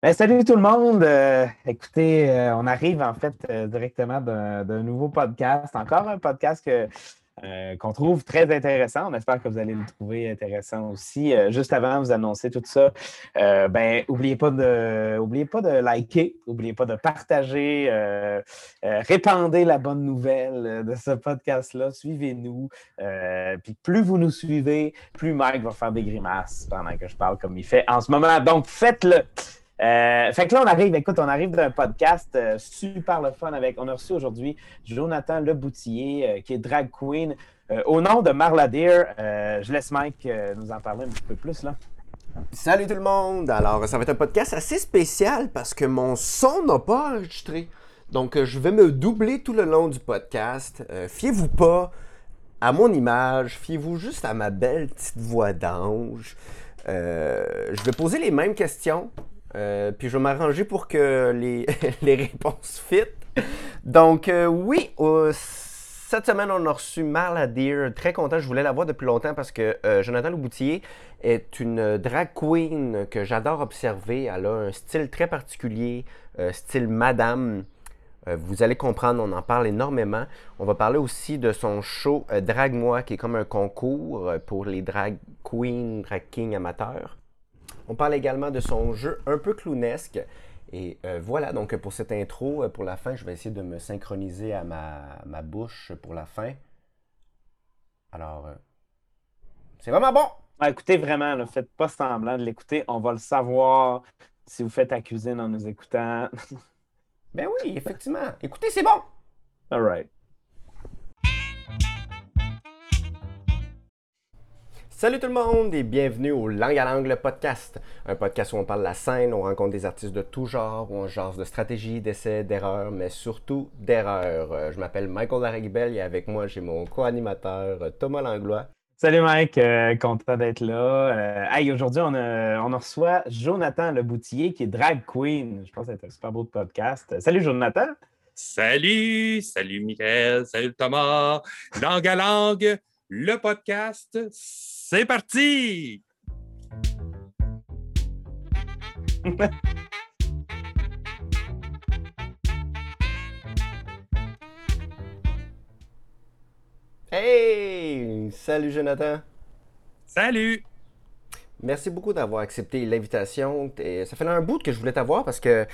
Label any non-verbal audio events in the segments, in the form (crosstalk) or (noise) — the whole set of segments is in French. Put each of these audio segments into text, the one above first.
Ben, salut tout le monde. Euh, écoutez, euh, on arrive en fait euh, directement d'un nouveau podcast. Encore un podcast qu'on trouve très intéressant. On espère que vous allez le trouver intéressant aussi. juste avant de vous annoncer tout ça, ben, n'oubliez pas de oubliez pas de liker, n'oubliez pas de partager, répandez la bonne nouvelle de ce podcast-là. Suivez-nous. puis plus vous nous suivez, plus Mike va faire des grimaces pendant que je parle comme il fait en ce moment. Donc faites-le. Euh, fait que là, on arrive, écoute, on arrive d'un podcast euh, super le fun avec. On a reçu aujourd'hui Jonathan Leboutillier, euh, qui est drag queen. au nom de Marla Deer, je laisse Mike nous en parler un petit peu plus là. Salut tout le monde! Alors, ça va être un podcast assez spécial parce que mon son n'a pas enregistré. Donc, je vais me doubler tout le long du podcast. fiez-vous pas à mon image, fiez-vous juste à ma belle petite voix d'ange. je vais poser les mêmes questions, euh, puis je vais m'arranger pour que les, (laughs) les réponses fit. Donc, euh, oui, cette semaine, on a reçu Marla Deer. Très content, je voulais la voir depuis longtemps parce que euh, Jonathan Louboutier est une drag queen que j'adore observer. Elle a un style très particulier, style madame. vous allez comprendre, on en parle énormément. On va parler aussi de son show Drag Moi, qui est comme un concours pour les drag queens, drag kings amateurs. On parle également de son jeu un peu clownesque. Et euh, voilà, donc pour cette intro, euh, pour la fin, je vais essayer de me synchroniser à ma, bouche pour la fin. Alors, euh, c'est vraiment bon! écoutez, vraiment, ne faites pas semblant de l'écouter. On va le savoir si vous faites la cuisine en nous écoutant. (laughs) ben oui, effectivement. Écoutez, c'est bon! All right. Salut tout le monde et bienvenue au Langue à l'angle podcast, un podcast où on parle de la scène, on rencontre des artistes de tout genre, où on jase de stratégie, d'essais, d'erreurs, mais surtout d'erreurs. Euh, je m'appelle Michael Lariguibel et avec moi j'ai mon co-animateur euh, Thomas Langlois. Salut Mike, euh, content d'être là. hey, aujourd'hui on, on reçoit Jonathan Leboutillier qui est drag queen. Je pense que c'est un super beau podcast. Salut Jonathan. Salut, salut Michael, salut Thomas. Langue à langue, le podcast c'est parti! (laughs) hey! Salut Jonathan! Salut! Merci beaucoup d'avoir accepté l'invitation. Ça fait un bout que je voulais t'avoir parce que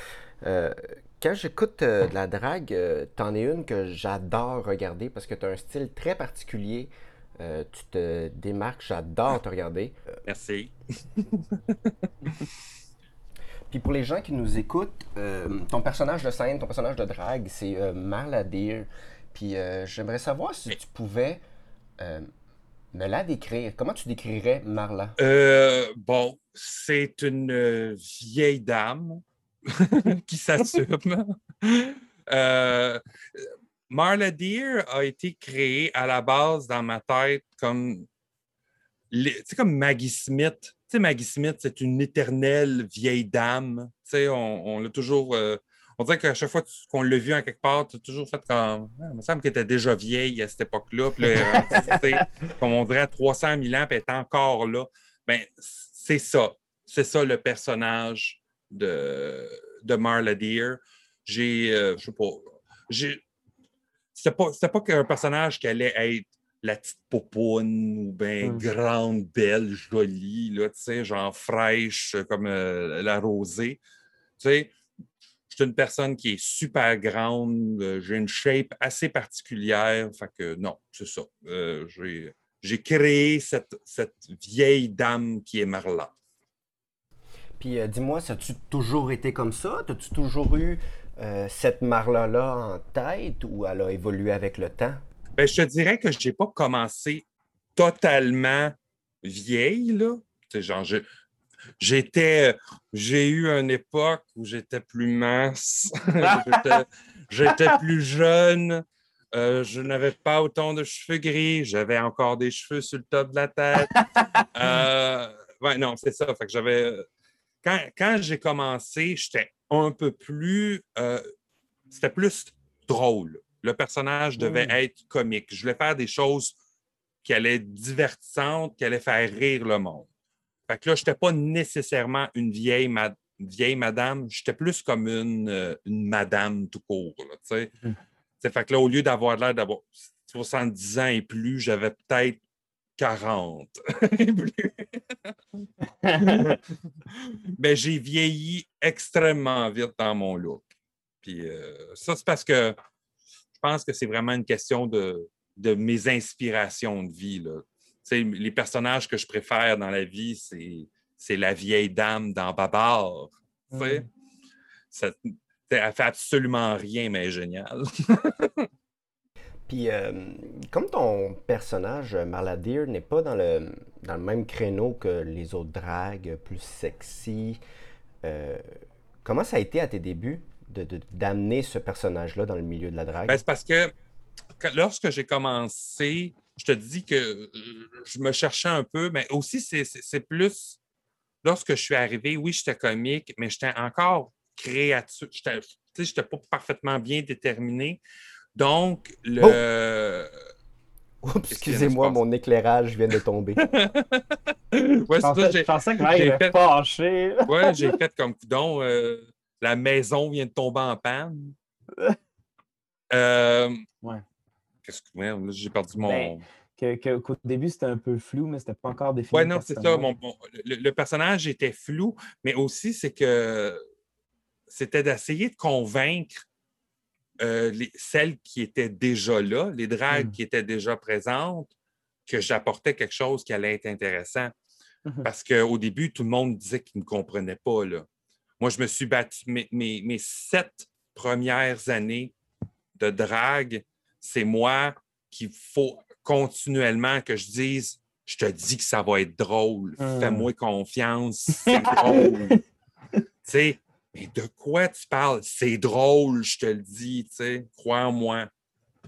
euh, quand j'écoute euh, de la drague, euh, t'en es une que j'adore regarder parce que tu as un style très particulier. Euh, tu te démarques, j'adore te regarder. Merci. (laughs) Puis pour les gens qui nous écoutent, euh, ton personnage de scène, ton personnage de drague, c'est euh, Marla Deer. Puis j'aimerais savoir si tu pouvais me la décrire. Comment tu décrirais Marla? bon, c'est une vieille dame (laughs) qui s'assume. Marla Deer a été créée à la base dans ma tête comme, comme Maggie Smith. Maggie Smith, c'est une éternelle vieille dame. Tu sais, on, l'a toujours. Euh, on dirait qu'à chaque fois qu'on l'a vu en quelque part, tu as toujours fait comme. Il me semble qu'elle était déjà vieille à cette époque-là. Puis comme on dirait à 300 000 ans, puis elle est encore là. Ben, c'est ça. C'est ça le personnage de, de Marla Deer. J'ai, euh, je sais pas, j'ai, c'était pas, pas qu'un personnage qui allait être la petite popoune ou bien mmh. grande, belle, jolie, là, tu sais, genre fraîche comme euh, la rosée. Tu sais, je suis une personne qui est super grande, euh, j'ai une shape assez particulière. Fait que non, c'est ça. Euh, j'ai créé cette, cette, vieille dame qui est Marla. Puis dis-moi, ça a-tu toujours été comme ça? As-tu toujours eu euh, cette Marla-là en tête ou elle a évolué avec le temps? Ben, je te dirais que je n'ai pas commencé totalement vieille. Là. Genre, j'étais, j'ai eu une époque où j'étais plus mince, (laughs) j'étais, plus jeune, euh, je n'avais pas autant de cheveux gris, j'avais encore des cheveux sur le top de la tête. (laughs) Euh, ouais, non, c'est ça. Fait que j'avais. Quand, quand j'ai commencé, j'étais un peu plus. Euh, c'était plus drôle. Le personnage devait hmm. être comique. Je voulais faire des choses qui allaient être divertissantes, qui allaient faire rire le monde. Fait que là, je n'étais pas nécessairement une vieille vieille madame, j'étais plus comme une, euh, une madame tout court. Là. C'est fait que là, au lieu d'avoir l'air d'avoir 70 ans et plus, j'avais peut-être 40 (laughs) et plus. Mais (laughs) j'ai vieilli extrêmement vite dans mon look. Puis euh, ça, c'est parce que je pense que c'est vraiment une question de, de mes inspirations de vie. Là. Les personnages que je préfère dans la vie, c'est, c'est la vieille dame dans Babar. Mm. Ça- elle fait absolument rien, mais elle est géniale. (laughs) Puis, euh, comme ton personnage, euh, Marla Deer, n'est pas dans le, même créneau que les autres dragues, plus sexy, euh, comment ça a été à tes débuts de, de- d'amener ce personnage-là dans le milieu de la drague? Ben, c'est parce que lorsque j'ai commencé, je te dis que je me cherchais un peu, mais aussi c'est, plus lorsque je suis arrivé, oui, j'étais comique, mais j'étais encore tu sais, j'étais pas parfaitement bien déterminé. Donc, le. (laughs) Se excusez-moi, mon éclairage vient de tomber. (laughs) Ouais, Je ça, pensais, j'ai- je pensais que j'ai fait- fâché. (laughs) Ouais, j'ai fait comme coudon. euh, la maison vient de tomber en panne. Euh, Ouais. Qu'est-ce que. merde, là, j'ai perdu mon. Ben, Que, que- qu'au début, c'était un peu flou, mais c'était pas encore défini. Ouais, le non, c'est ça. personnage. mon- mon- le, le personnage était flou, mais aussi, c'est que c'était d'essayer de convaincre euh, les- celles qui étaient déjà là, les dragues Mm. qui étaient déjà présentes, que j'apportais quelque chose qui allait être intéressant. Mhm. Parce qu'au début, tout le monde disait qu'il ne me comprenait pas. Là. Moi, je me suis battu. Mes, mes- mes sept premières années de drague, c'est moi qu'il faut continuellement que je dise Je te dis que ça va être drôle. Hmm. Fais-moi confiance. C'est (laughs) drôle. tu sais, mais de quoi tu parles? C'est drôle, je te le dis. tu sais. Crois en moi.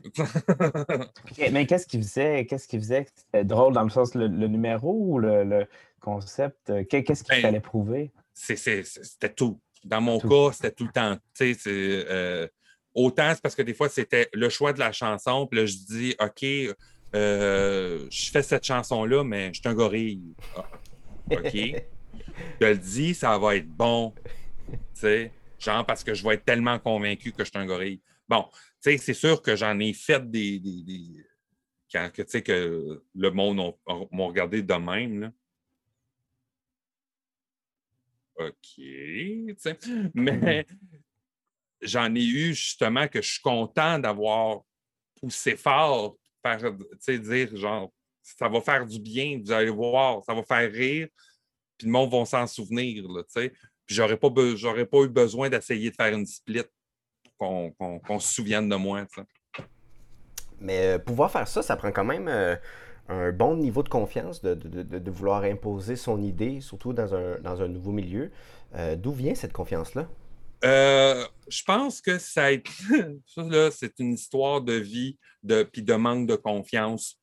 Ok, Mais qu'est-ce qu'il faisait? Qu'est-ce qu'il faisait? que C'était drôle dans le sens le, le numéro ou le, le concept? Euh, qu'est- Qu'est-ce qu'il Ben, fallait prouver? c'était tout. Dans mon Tout. cas, c'était tout le temps. Tu sais, c'est, euh, autant c'est parce que des fois, c'était le choix de la chanson, puis là, je dis, OK, euh, je fais cette chanson-là, mais je suis un gorille. Ah, OK. (laughs) je le dis, ça va être bon. Tu sais, genre parce que je vais être tellement convaincu que je suis un gorille. Bon, tu sais, c'est sûr que j'en ai fait des. des, des- quand que, tu sais, que le monde m'ont regardé de même. Là. OK. tu sais. Mais (laughs) j'en ai eu justement que je suis content d'avoir poussé fort, faire, tu sais, dire genre, ça va faire du bien, vous allez voir, ça va faire rire, puis le monde va s'en souvenir, là, tu sais. Puis j'aurais pas, be- j'aurais pas eu besoin d'essayer de faire une split pour qu'on, qu'on- qu'on se souvienne de moi, tu sais. Mais euh, pouvoir faire ça, ça prend quand même euh, un bon niveau de confiance de, de- de- de vouloir imposer son idée, surtout dans un, dans un nouveau milieu. Euh, D'où vient cette confiance-là? Euh, je pense que ça, a été- (laughs) ça, là, c'est une histoire de vie de, puis de manque de confiance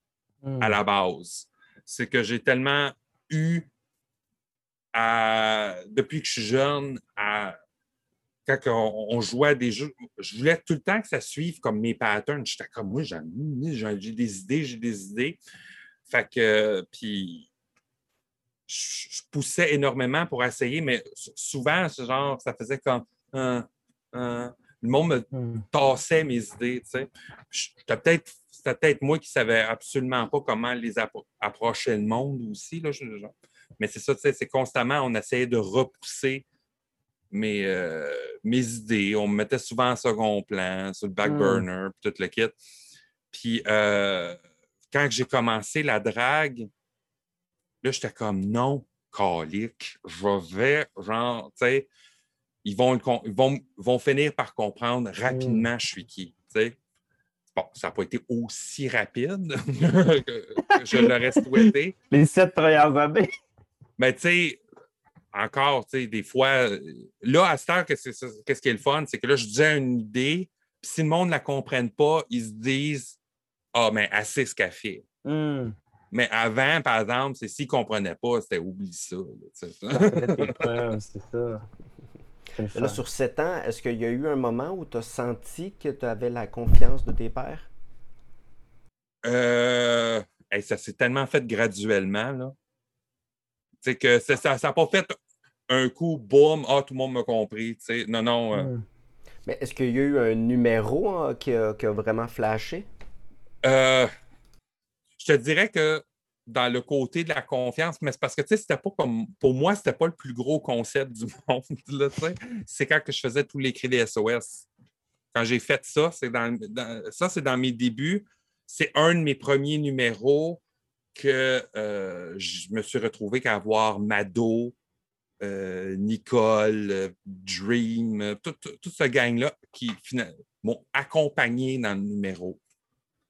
Hmm. à la base. C'est que j'ai tellement eu, à- depuis que je suis jeune, à, quand on, on jouait à des jeux, je voulais tout le temps que ça suive comme mes patterns. J'étais comme, moi, j'ai des idées, j'ai des idées. Fait que, puis, je, je poussais énormément pour essayer, mais souvent, ce genre, ça faisait comme, un, un- le monde me Hmm. tassais mes idées, tu sais. Peut-être, c'était peut-être moi qui savais absolument pas comment les appro- approcher le monde aussi, là, je- genre. Mais c'est ça, tu sais, c'est constamment, on essayait de repousser mes, euh, mes idées. On me mettait souvent en second plan, sur le back Mm. burner, puis tout le kit. Puis euh, quand j'ai commencé la drague, là, j'étais comme non, calique, je vais, genre, tu sais, ils vont, ils vont, vont finir par comprendre rapidement je suis qui, tu sais. Bon, ça n'a pas été aussi rapide (laughs) que, que je l'aurais souhaité. Les sept premières années. Mais tu sais, encore, tu sais, des fois, là, à cette heure, qu'est-ce qu'est-ce qui est le fun, c'est que là, je disais une idée, puis si le monde ne la comprenne pas, ils se disent Ah, mais assez ce qu'elle fait. Hmm. Mais avant, par exemple, c'est s'ils ne comprenaient pas, c'était oublie ça. là, c'est ça. Là, sur 7 ans, est-ce qu'il y a eu un moment où tu as senti que tu avais la confiance de tes pairs? Euh, hey, ça s'est tellement fait graduellement, là. Tu sais que ça n'a pas fait un coup, boum, ah, tout le monde m'a compris. Non, non. euh, Hmm. Mais est-ce qu'il y a eu un numéro hein, qui, a, qui a vraiment flashé? Euh, je te dirais que dans le côté de la confiance, mais c'est parce que tu sais, c'était pas comme. Pour moi, c'était pas le plus gros concept du (laughs) monde. là, tu sais. C'est quand que je faisais tous les cris des SOS. Quand j'ai fait ça, c'est dans, dans- ça, c'est dans mes débuts. C'est un de mes premiers numéros que euh, je me suis retrouvé qu'à avoir Mado, euh, Nicole, euh, Dream, euh, tout, ce gang-là qui m'ont accompagné dans le numéro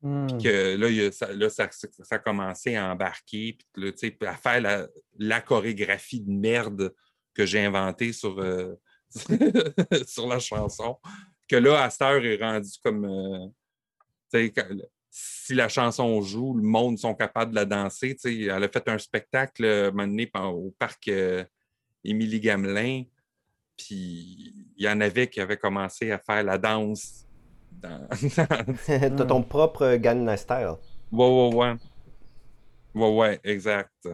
Hmm. que là, il ça, là, ça, ça- ça a commencé à embarquer, puis là, à faire la, la chorégraphie de merde que j'ai inventée sur, euh, (laughs) sur la chanson. Que là, heure, est rendu comme. quand- si la chanson joue, le monde sont capables de la danser. tu sais. Elle a fait un spectacle euh, un moment donné, au parc euh, Émilie Gamelin. Puis il y en avait qui avaient commencé à faire la danse. (laughs) Dans, T'as ton propre Gangnam Style. Ouais, ouais, ouais. Ouais, ouais, exact.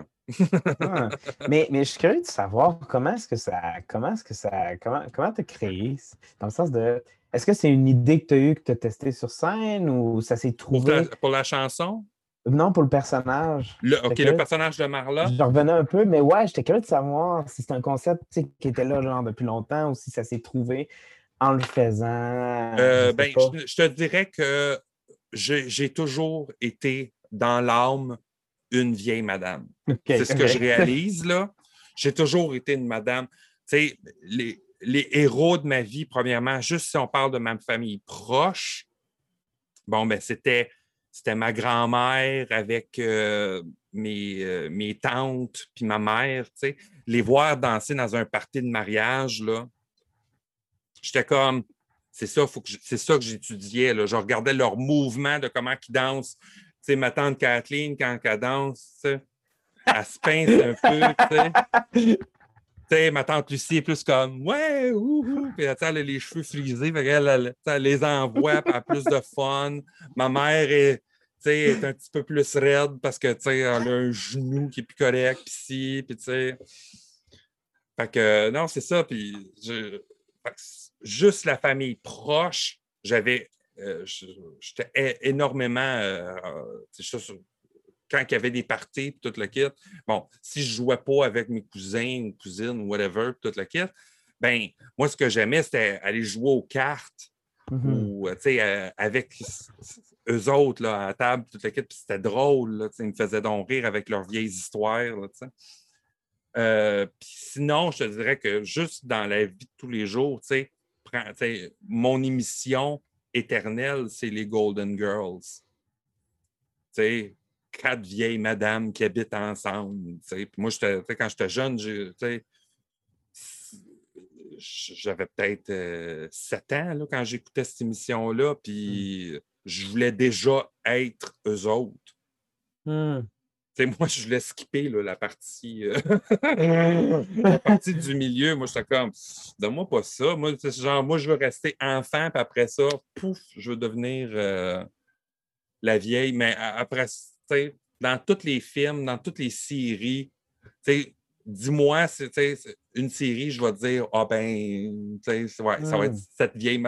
Ah. mais, mais je suis curieux de savoir comment est-ce que ça. Comment est-ce que ça. Comment comment t'as créé? Dans le sens de. Est-ce que c'est une idée que tu as eue que tu as testée sur scène ou ça s'est Pour, trouvé? pour la chanson, Non, pour le personnage. le, OK, le personnage de Marla, Je revenais un peu, mais ouais, j'étais curieux de savoir si c'est un concept qui était là genre, depuis longtemps ou si ça s'est trouvé en le faisant. euh, je sais ben, je, je te dirais que j'ai toujours été dans l'âme une vieille madame. C'est ce que je (laughs) réalise, là. J'ai toujours été une madame. Tu sais, les, les héros de ma vie, premièrement, juste si on parle de ma famille proche, bon, ben, c'était, c'était ma grand-mère avec euh, mes, euh, mes tantes puis ma mère, tu sais. Les voir danser dans un party de mariage, là, j'étais comme, c'est ça, que c'est ça que j'étudiais. Je regardais leurs mouvements de comment ils dansent. Tu ma tante Kathleen, quand elle danse, elle se pince un peu, tu. (laughs) Ma tante Lucie est plus comme Ouais, ouh. Puis elle a les cheveux frisés, elle, les envoie, plus de fun. Ma mère est, un petit peu plus raide parce que elle a un genou qui est plus correct, puis sais. Fait que non, c'est ça. Puis juste la famille proche, j'avais. euh, J'étais énormément. euh, quand il y avait des parties, puis tout le kit, bon, si je jouais pas avec mes cousins ou cousines ou whatever, puis tout le kit, ben moi, ce que j'aimais, c'était aller jouer aux cartes Mhm. ou, euh, tu sais, euh, avec eux autres, là, à la table, toute la kit, puis c'était drôle, là, tu sais, ils me faisaient donc rire avec leurs vieilles histoires, là, tu sais. Euh, puis sinon, je te dirais que juste dans la vie de tous les jours, tu sais, prends- tu sais, mon émission éternelle, c'est les Golden Girls. Tu sais, quatre vieilles madames qui habitent ensemble. Puis moi, quand j'étais jeune, j'avais peut-être euh, 7 ans là, quand j'écoutais cette émission-là, puis je voulais déjà être eux autres. Hmm. Moi, je voulais skipper là, la partie euh, (laughs) la partie du milieu. Moi, j'étais comme, donne-moi pas ça. Moi, c'est genre, moi, je veux rester enfant, puis après ça, pouf, je veux devenir euh, la vieille. Mais après, tu dans tous les films, dans toutes les séries, dis-moi, une série, je vais te dire, ah ben, sais, c'est- ouais, ça va être Mm. cette vieille.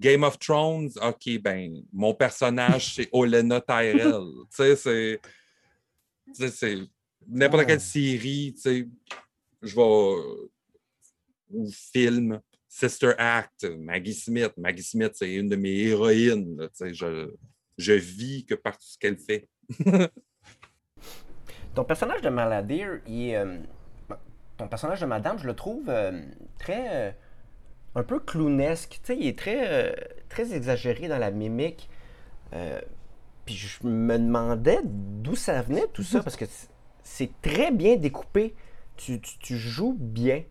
Game of Thrones, OK, ben, mon personnage, c'est Olenna Tyrell. (laughs) Tu sais, c'est. n'importe Ah. quelle série, tu sais, je vais. Ou film, Sister Act, Maggie Smith. Maggie Smith, c'est une de mes héroïnes. là, tu sais, je, je vis que par tout ce qu'elle fait. (laughs) Ton personnage de Maladir, euh, ton personnage de Madame, je le trouve euh, très. euh, un peu clownesque. Tu il est très, très exagéré dans la mimique. Puis je me demandais d'où ça venait tout ça, parce que c'est très bien découpé. Tu, tu- tu joues bien.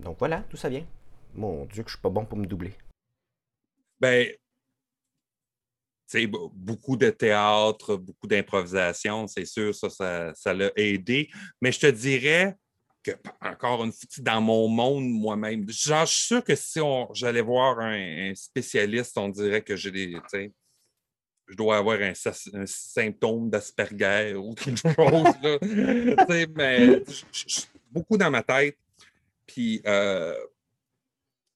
Donc voilà, d'où ça vient. Mon Dieu, que je suis pas bon pour me doubler. Ben, beaucoup de théâtre, beaucoup d'improvisation, c'est sûr, ça, ça, l'a aidé. Mais je te dirais que, encore une fois, dans mon monde moi-même, je suis sûr que si j'allais voir un, spécialiste, on dirait que j'ai des, je dois avoir un, sy- un symptôme d'Asperger ou quelque (laughs) chose. là. Je- beaucoup dans ma tête. Puis, euh,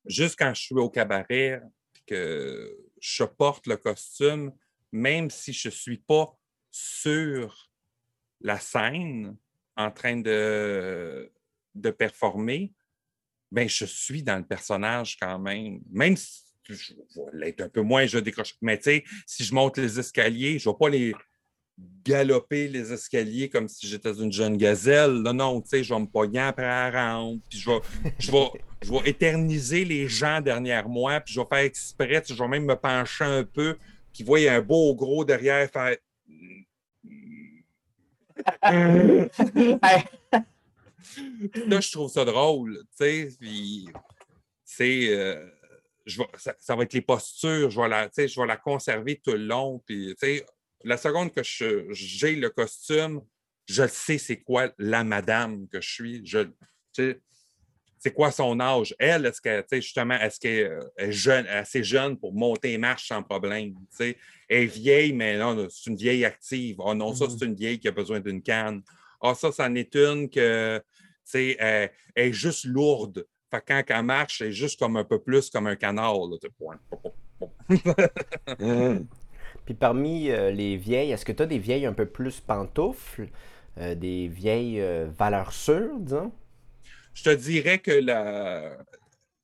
juste quand je suis au cabaret, que je porte le costume, même si je ne suis pas sur la scène en train de, de performer, ben, je suis dans le personnage quand même. Même si je vais l'être un peu moins, je décroche. Mais tu sais, si je monte les escaliers, je ne vais pas les galoper les escaliers comme si j'étais une jeune gazelle. Non, non, tu sais, je vais me pogner après la rampe, puis je vais, je, vais, je vais éterniser les gens derrière moi, puis je vais faire exprès, je vais même me pencher un peu, puis voyez un beau gros derrière faire. (laughs) Là, je trouve ça drôle, tu sais, puis c'est. Euh, ça, va être les postures, je vais la, je vais la conserver tout le long. Puis, la seconde que j'ai le costume, je sais c'est quoi la madame que je suis. Je, c'est quoi son âge? Elle, est-ce qu'elle, justement, est-ce qu'elle est jeune, assez jeune pour monter et marche sans problème? Elle est vieille, mais non, c'est une vieille active. Oh non, ça, mm-hmm. c'est une vieille qui a besoin d'une canne. Ah, ça, c'en est une que, elle est juste lourde. Fait quand elle marche, c'est juste comme un peu plus comme un canard. (laughs) Puis parmi euh, les vieilles, est-ce que tu as des vieilles un peu plus pantoufles, euh, des vieilles euh, valeurs sûres, disons? Je te dirais que la,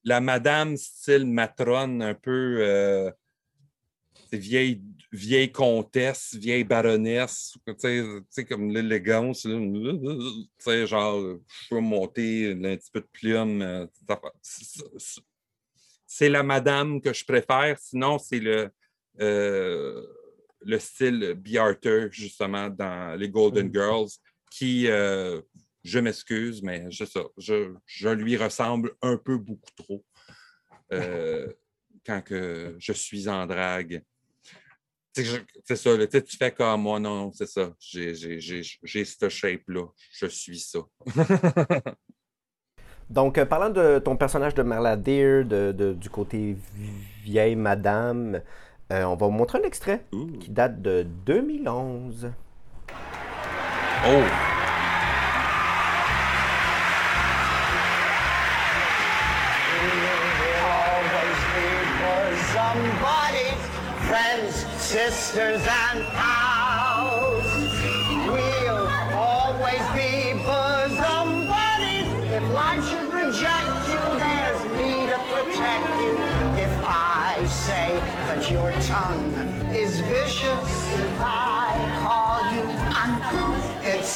la madame style matrone, un peu vieille vieille comtesse, vieille baronesse, tu sais, comme l'élégance, tu sais, genre, je peux monter un petit peu de plume. Euh, c'est la madame que je préfère, sinon c'est le, euh, le style B. Arthur, justement, dans les Golden mm. Girls, qui, euh, je m'excuse, mais je, ça, je, je, lui ressemble un peu beaucoup trop (laughs) quand que je suis en drague c'est ça, tu fais comme moi, non, c'est ça. J'ai ce shape-là. Je suis ça. (laughs) Donc, euh, parlant de ton personnage de Merladir, de, du côté vieille madame, euh, on va vous montrer un extrait qui date de 2011. Oh! sisters and.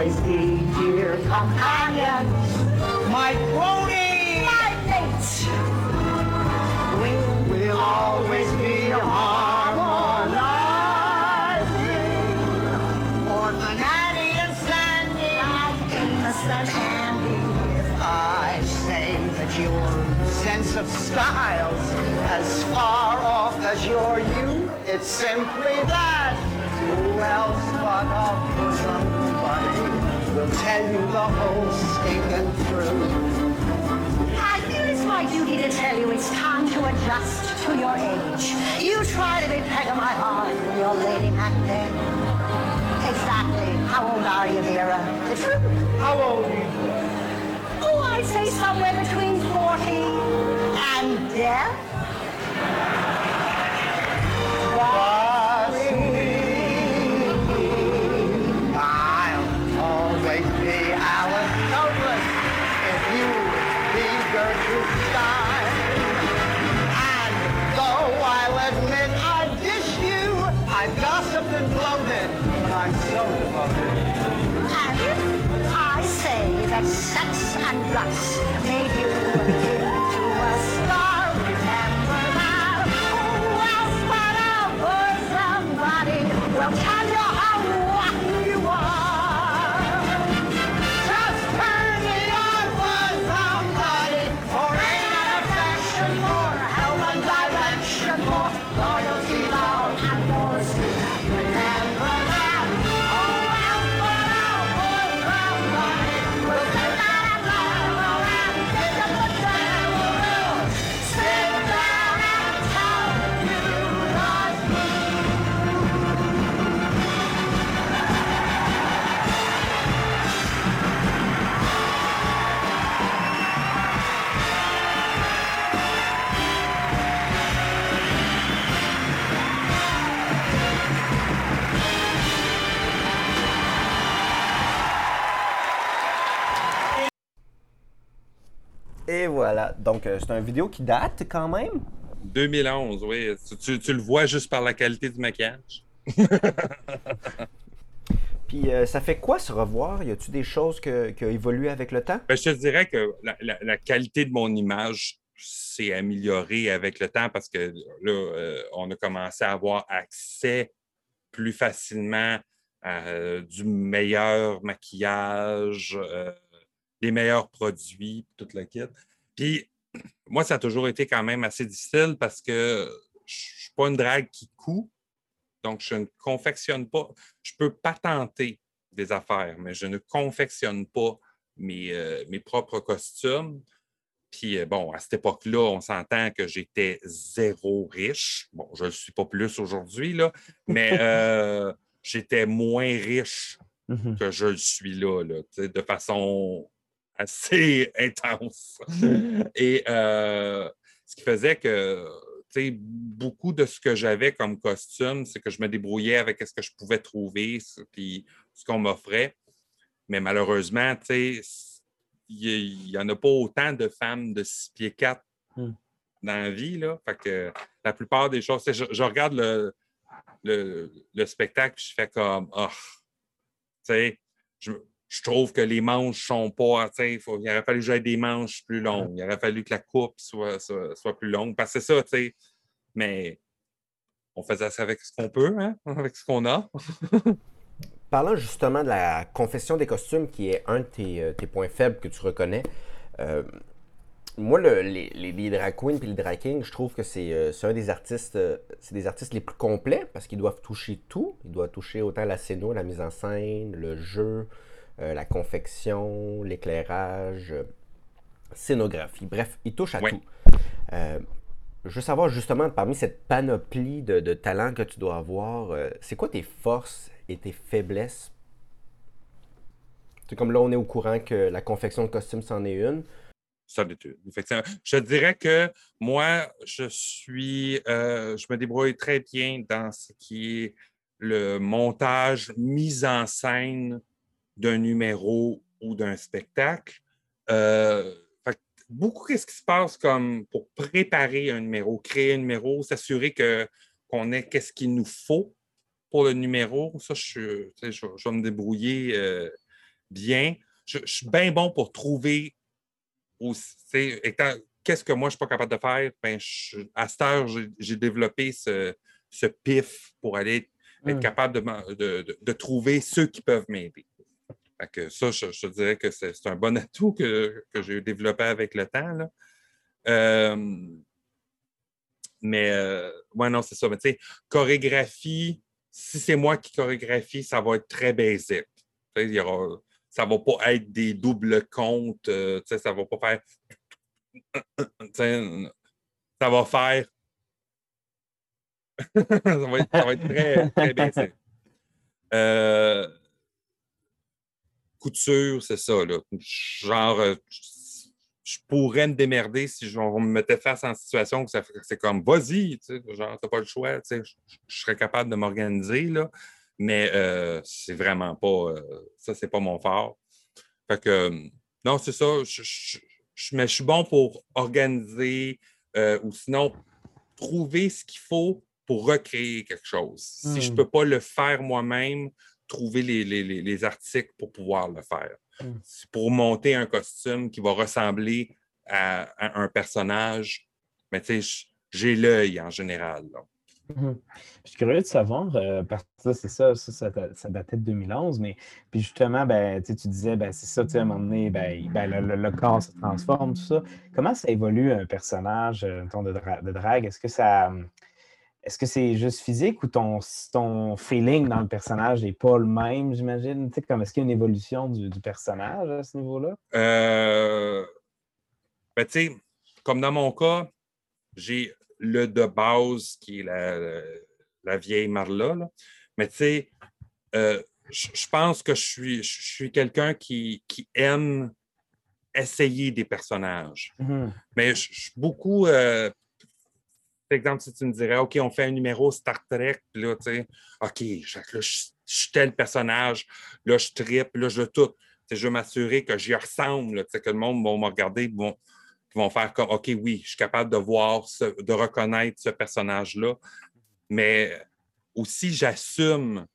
always be dear companion, My crony, my mate. We will always be harmonizing. More than Annie and Sandy, I think the Sandy. If I say that your sense of style's as far off as your you, it's simply that. Who else but a bosom tell you the whole stinking truth? I feel it's my duty to tell you it's time to adjust to your age. You try to be peg of my heart when you're Lady Macbeth. Exactly. How old are you, Vera? The truth. How old are you? Oh, I'd say somewhere between 40 and death? Sex and guts made you Et voilà. Donc, euh, c'est une vidéo qui date quand même. 2011, oui. Tu, tu le vois juste par la qualité du maquillage. (laughs) Puis euh, ça fait quoi se revoir? Y a-tu des choses qui ont évolué avec le temps? Ben, je te dirais que la, qualité de mon image s'est améliorée avec le temps parce que là, euh, on a commencé à avoir accès plus facilement à euh, du meilleur maquillage, des meilleurs produits, tout le kit. Puis moi, ça a toujours été quand même assez difficile parce que je ne suis pas une drague qui coud. Donc, je ne confectionne pas. Je peux patenter des affaires, mais je ne confectionne pas mes, euh, mes propres costumes. Puis, euh, bon, à cette époque-là, on s'entend que j'étais zéro riche. Bon, je ne le suis pas plus aujourd'hui, là, mais (laughs) euh, j'étais moins riche mm-hmm. que je le suis là, là de façon assez (laughs) intense. (laughs) Et ce qui faisait que beaucoup de ce que j'avais comme costume, c'est que je me débrouillais avec ce que je pouvais trouver, puis ce qu'on m'offrait. Mais malheureusement, il n'y en a pas autant de femmes de 6 pieds 4 hmm. dans la vie. Là. Fait que la plupart des choses, je, regarde le, le, spectacle je fais comme oh, je, je trouve que les manches sont pas. il aurait fallu que j'aille des manches plus longues. Il aurait fallu que la coupe soit, soit, plus longue. Parce que c'est ça, tu sais. Mais on faisait ça avec ce qu'on peut, hein, (laughs) avec ce qu'on a. (laughs) Parlant justement de la confession des costumes, qui est un de tes, euh, points faibles que tu reconnais, euh, moi, les, les, drag queens et les drag kings, je trouve que c'est euh, un des artistes, c'est des artistes les plus complets parce qu'ils doivent toucher tout. Ils doivent toucher autant la scéno, la mise en scène, le jeu, euh, la confection, l'éclairage, euh, scénographie. Bref, il touche à tout. Euh, je veux savoir justement, parmi cette panoplie de, de talents que tu dois avoir, c'est quoi tes forces et tes faiblesses? C'est comme là, on est au courant que la confection de costumes, c'en est une. Ça effectivement. Je dirais que moi, je suis, je me débrouille très bien dans ce qui est le montage, mise en scène d'un numéro ou d'un spectacle. Euh, beaucoup, qu'est-ce qui se passe comme pour préparer un numéro, créer un numéro, s'assurer que, qu'on ait qu'est-ce qu'il nous faut pour le numéro. Ça, je, je, vais me débrouiller euh, bien. Je, suis bien bon pour trouver qu'est-ce que moi, je ne suis pas capable de faire. Ben, à cette heure, j'ai, développé ce, pif pour aller être mmh. capable de, de, trouver ceux qui peuvent m'aider que ça, je, dirais que c'est un bon atout que, j'ai développé avec le temps. Là. Euh, mais, euh, ouais, non, c'est ça. Mais tu sais, chorégraphie, si c'est moi qui chorégraphie, ça va être très basique. Il y aura, ça ne va pas être des doubles comptes. Euh, ça ne va pas faire. ça va faire. (laughs) ça, va être, très, très basique. Euh, couture, c'est ça. Là. Genre, euh, je pourrais me démerder si je, me mettais face en situation que c'est comme vas-y, genre, t'as pas le choix, je, je serais capable de m'organiser, là. Mais euh, c'est vraiment pas. Euh, ça, c'est pas mon fort. Fait que, non, c'est ça. Je, mais je suis bon pour organiser ou sinon trouver ce qu'il faut pour recréer quelque chose. Si je ne hmm. peux pas le faire moi-même, trouver les, articles pour pouvoir le faire. Hmm. Pour monter un costume qui va ressembler à, un personnage, mais tu sais, j'ai l'œil en général. Hmm. Je suis curieux de savoir, euh, parce que c'est ça, ça, datait de 2011, mais puis justement, ben, tu disais, ben, c'est ça, à un moment donné, ben, ben le, corps se transforme, tout ça. Comment ça évolue un personnage euh, de, de drague? Est-ce que ça, est-ce que c'est juste physique ou ton, ton feeling dans le personnage n'est pas le même, j'imagine? est-ce qu'il y a une évolution du, personnage à ce niveau-là? Euh, ben, tu sais, comme dans mon cas, j'ai le de base qui est la, vieille Marla. Mais tu sais, euh, je pense que je suis, je suis quelqu'un qui, aime essayer des personnages. Mm-hmm. Mais je suis beaucoup. Euh, exemple, si tu me dirais, OK, on fait un numéro Star Trek, puis là, tu sais, OK, je, suis tel personnage, là, je tripe, là, je tout. je veux m'assurer que j'y ressemble, que le monde va me regarder. Qui vont faire comme OK, oui, je suis capable de voir, de reconnaître ce personnage-là, mais aussi j'assume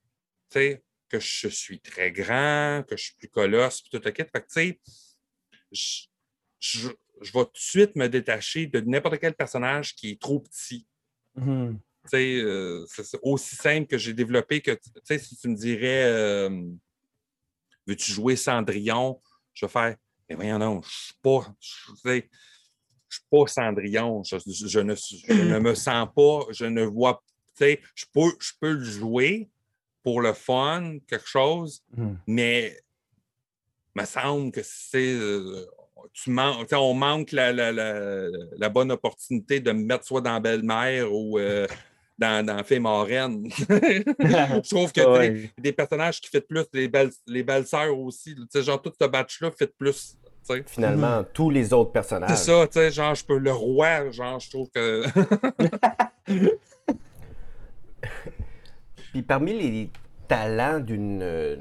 que je suis très grand, que je suis plus colosse, puis tout le kit. Fait que, tu sais, je, je, vais tout de suite me détacher de n'importe quel personnage qui est trop petit. Mhm. Euh, c'est aussi simple que j'ai développé que, si tu me dirais, euh, veux-tu jouer Cendrillon? Je vais faire, mais voyons non, je suis pas, je suis pas Cendrillon. Je, ne, me sens pas, je ne vois, tu sais, je peux, je peux le jouer pour le fun, quelque chose, mhm. mais il me semble que c'est. Euh, tu on manque la, la, la, bonne opportunité de me mettre soit dans Belle-Mère ou (laughs) dans, dans Fée Moraine. (laughs) je trouve que ouais. des personnages qui font plus, les belles, les belles sœurs aussi. Genre, tout ce batch-là fait plus. Finalement, mm. tous les autres personnages. C'est ça, tu sais, genre, je peux le roi, genre, je trouve que. (laughs) Puis parmi les talents d'une euh,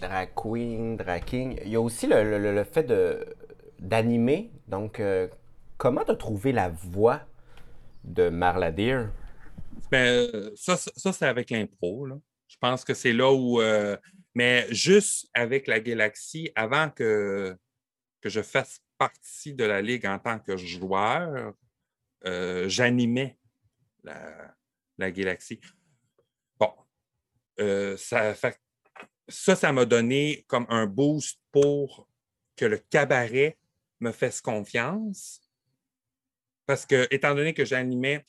drag queen, drag king, il y a aussi le, le, le fait d'animer. Donc, euh, comment tu as trouvé la voix de Marla Deer? Ben, ça, ça c'est avec l'impro. Je pense que c'est là où. Euh, mais juste avec la Galaxie, avant que, je fasse partie de la Ligue en tant que joueur, euh, j'animais la, la, Galaxie. Bon. Euh, ça, ça, ça m'a donné comme un boost pour que le cabaret me fasse confiance. Parce que, étant donné que j'animais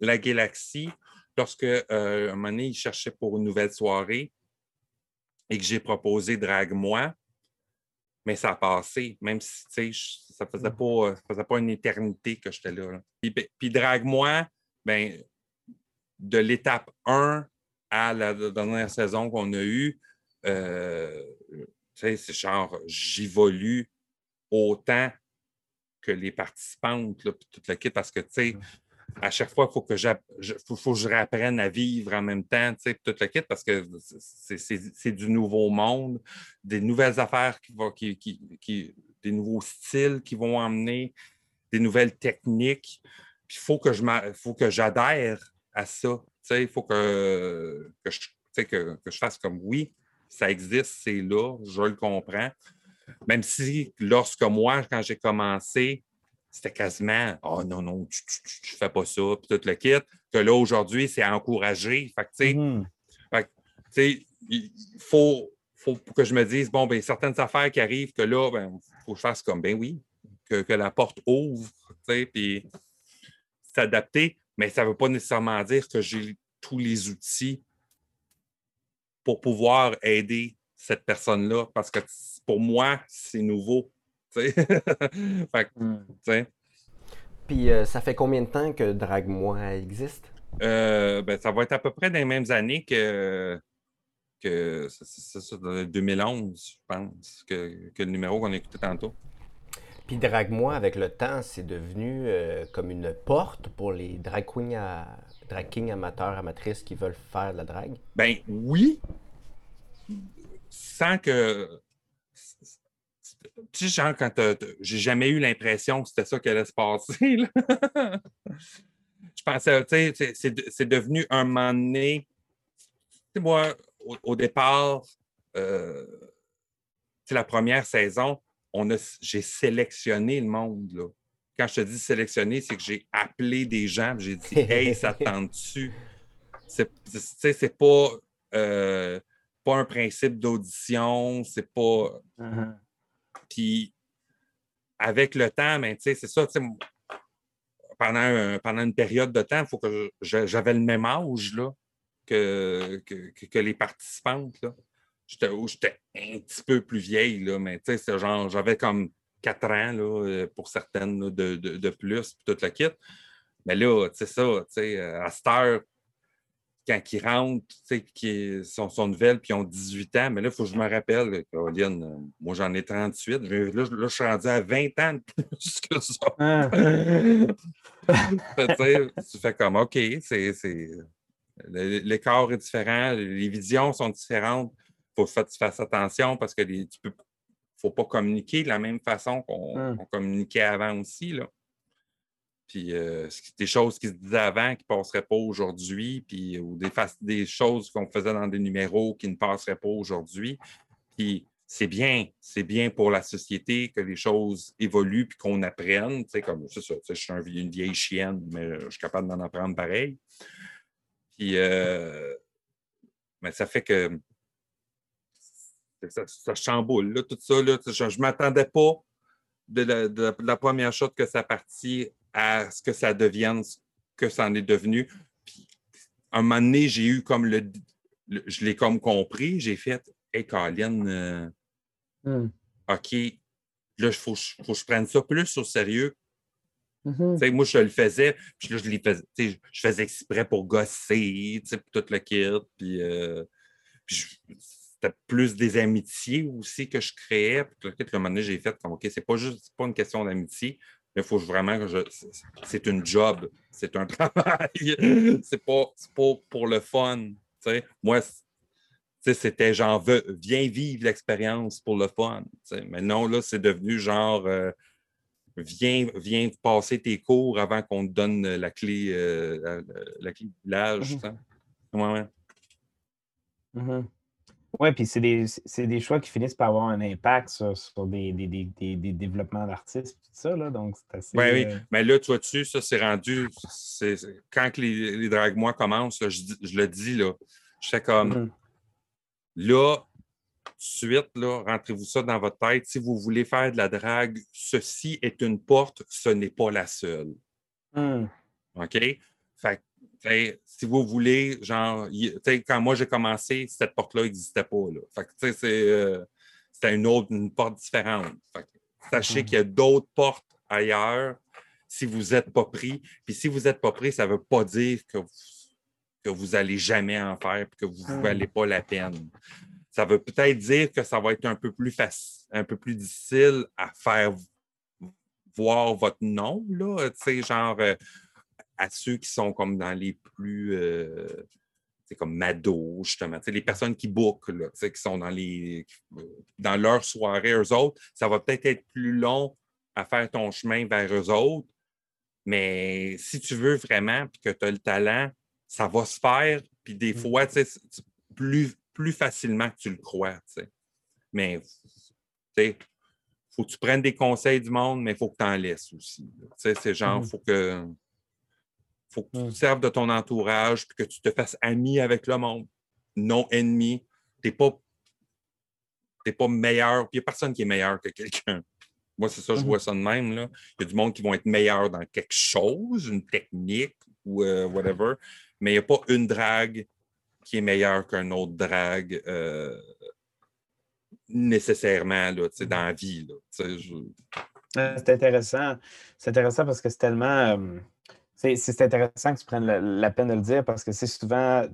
la Galaxie, lorsque euh, un moment donné, il cherchait pour une nouvelle soirée et que j'ai proposé Drague-moi, mais ça a passé, même si ça ne faisait, mm. pas, faisait pas une éternité que j'étais là. Puis, ben, puis Drague-moi, ben, de l'étape 1 à la dernière saison qu'on a eue, euh, c'est genre, j'évolue autant que les participantes, là, toute l'équipe, parce que, tu sais, à chaque fois, il faut que, faut, que je réapprenne à vivre en même temps, tu sais, kit, parce que c'est du nouveau monde, des nouvelles affaires qui vont, qui, qui, des nouveaux styles qui vont emmener, des nouvelles techniques. Puis il faut que je faut que j'adhère à ça. Tu sais, il faut que, que, je, que, que je fasse comme oui, ça existe, c'est là, je le comprends. Même si lorsque moi, quand j'ai commencé, c'était quasiment Oh non, non, tu, ne fais pas ça, puis tout le kit. Que là, aujourd'hui, c'est encouragé. Fait que, tu sais, mm. il faut, faut que je me dise, bon, ben certaines affaires qui arrivent, que là, ben, faut que je fasse comme, ben oui, que, que la porte ouvre, tu sais, puis s'adapter. Mais ça ne veut pas nécessairement dire que j'ai tous les outils pour pouvoir aider cette personne-là, parce que pour moi, c'est nouveau. (laughs) Hmm. Puis euh, ça fait combien de temps que Drague-moi existe? Euh, ben, ça va être à peu près dans les mêmes années que, que 2011, je pense, que, le numéro qu'on a écouté tantôt. Puis Drague-moi, avec le temps, c'est devenu euh, comme une porte pour les drag queens à, drag kings amateurs, amatrices qui veulent faire de la drague? Ben oui, sans que tu sais, genre, quand j'ai jamais eu l'impression que c'était ça qui allait se passer. (laughs) je pensais, tu sais, c'est devenu un moment donné. Tu sais, moi, au, départ, euh, la première saison, j'ai sélectionné le monde. Là. Quand je te dis sélectionner, c'est que j'ai appelé des gens, j'ai dit (laughs) Hey, ça tente dessus. C'est pas, euh, pas un principe d'audition, c'est pas. Uh-huh. Puis avec le temps, ben, c'est ça, pendant, pendant une période de temps, faut que j'avais le même âge là, que, que, les participantes. J'étais un petit peu plus vieille, là, mais genre, j'avais comme quatre ans là, euh, pour certaines de, de, plus, puis toute la kit. Mais là, c'est ça, à cette heure, quand ils rentrent, qui sont, sont nouvelles, puis ils ont 18 ans, mais là, il faut que je me rappelle, Caroline, euh, moi j'en ai 38, là, là, je suis rendu à 20 ans de plus que ça. (laughs) Ah. tu fais comme, OK, c'est, l'écart est différent, les visions sont différentes, il faut que tu fasses attention parce que tu peux faut pas communiquer de la même façon qu'on Hum. qu'on communiquait avant aussi. Là. Puis euh, des choses qui se disaient avant qui ne passeraient pas aujourd'hui, puis ou des, choses qu'on faisait dans des numéros qui ne passeraient pas aujourd'hui. Puis c'est bien, c'est bien pour la société que les choses évoluent puis qu'on apprenne. Tu comme c'est ça, je suis une vieille chienne, mais je suis capable d'en apprendre pareil. Puis euh, mais ça fait que ça, chamboule, là, tout ça. Là, je ne m'attendais pas de la première chose que ça partit à ce que ça devienne ce que ça en est devenu. Puis, un moment donné, j'ai eu comme le, le- je l'ai comme compris, j'ai fait Hey Colin, euh, Hmm. OK, là, il faut, que- faut que je prenne ça plus au sérieux. Tu sais, moi, je le faisais, puis là, je les faisais, tu sais, je faisais exprès pour gosser, tu sais, pour tout le kit, puis, euh, puis je- c'était plus des amitiés aussi que je créais, puis tout le kit, le moment donné, j'ai fait comme, OK, c'est pas juste, pas une question d'amitié, il faut vraiment que je, c'est- une job, c'est un (laughs) travail, c'est pas, pas pour le fun. Moi, c'était genre, ve- viens vivre l'expérience pour le fun. Mais non, là, c'est devenu genre... euh, viens, viens passer tes cours avant qu'on te donne la clé, euh, la, la clé du village. Mhm. Ouais, ouais. Mhm. Oui, puis c'est des, c'est des choix qui finissent par avoir un impact sur, sur des, des, des, des- des développements d'artistes, tout ça, là, donc c'est assez... Ouais, oui. euh, Mais là, tu vois-tu, ça, c'est rendu. c'est- quand que les, les drague moi commencent, là, je, je le dis, là, je fais comme mhm. là, tout de suite, là, rentrez-vous ça dans votre tête. Si vous voulez faire de la drague, ceci est une porte, ce n'est pas la seule. Hmm. OK? Fait que, si vous voulez, genre, quand moi j'ai commencé, cette porte-là n'existait pas. Là. Fait que, c'est, euh, c'était une autre, une porte différente. Fait que, sachez Mhm. qu'il y a d'autres portes ailleurs si vous n'êtes pas pris. Puis si vous n'êtes pas pris, ça ne veut pas dire que vous, que vous n'allez jamais en faire et que vous ne Mhm. valez pas la peine. Ça veut peut-être dire que ça va être un peu plus facile, un peu plus difficile à faire voir votre nom, là, tu sais, genre euh, à ceux qui sont comme dans les plus, euh, c'est comme Mado, justement, les personnes qui bookent, là, qui sont dans les, dans leur soirée, eux autres, ça va peut-être être plus long à faire ton chemin vers eux autres, mais si tu veux vraiment, puis que tu as le talent, ça va se faire, puis des Mm. fois, plus, plus facilement que tu le crois, tu sais. Mais, tu sais, faut que tu prennes des conseils du monde, mais il faut que tu en laisses aussi. c'est genre, Mhm. faut que, faut que tu Mhm. te serves de ton entourage, puis que tu te fasses ami avec le monde, non ennemi. Tu n'es pas, t'es pas meilleur, puis il n'y a personne qui est meilleur que quelqu'un. Moi, c'est ça, je Mhm. vois ça de même. Là. Il y a du monde qui vont être meilleur dans quelque chose, une technique ou euh, whatever, mais il n'y a pas une drague qui est meilleure qu'un autre drague euh, nécessairement là, dans la vie. Là, je- C'est intéressant. C'est intéressant parce que c'est tellement. euh, c'est intéressant que tu prennes la, peine de le dire parce que c'est souvent.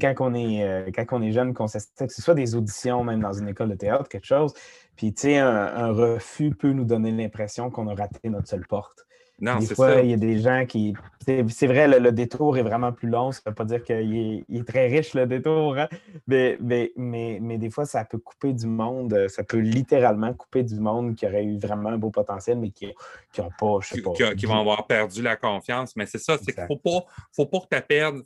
Quand on est, euh, quand est jeune, qu'on s'assiste, que ce soit des auditions, même dans une école de théâtre, quelque chose, puis un, un refus peut nous donner l'impression qu'on a raté notre seule porte. Non, des fois, ça. il y a des gens qui. C'est vrai, le, le détour est vraiment plus long. Ça ne veut pas dire qu'il est, est très riche, le détour. hein, Mais, mais, mais, mais des fois, ça peut couper du monde. euh, Ça peut littéralement couper du monde qui aurait eu vraiment un beau potentiel, mais qui n'ont pas, je sais qui, pas. qui- qui vont avoir perdu la confiance. Mais c'est ça, c'est qu'il ne faut pas, faut pas que tu perdes.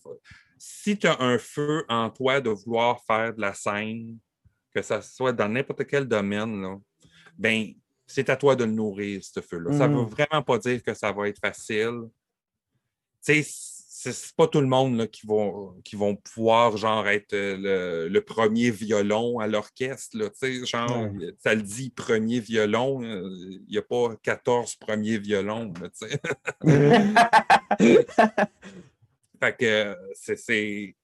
Si tu as un feu en toi de vouloir faire de la scène, que ça soit dans n'importe quel domaine, là, ben, c'est à toi de le nourrir, ce feu-là. Ça ne veut vraiment pas dire que ça va être facile. Tu sais, c'est pas tout le monde là, qui, vont, qui vont pouvoir genre être euh, le, le premier violon à l'orchestre. là, tu sais, Genre, ça le dit premier violon, euh, il n'y a pas 14 premiers violons. là, tu sais. (laughs) Fait que euh, c'est- c'est.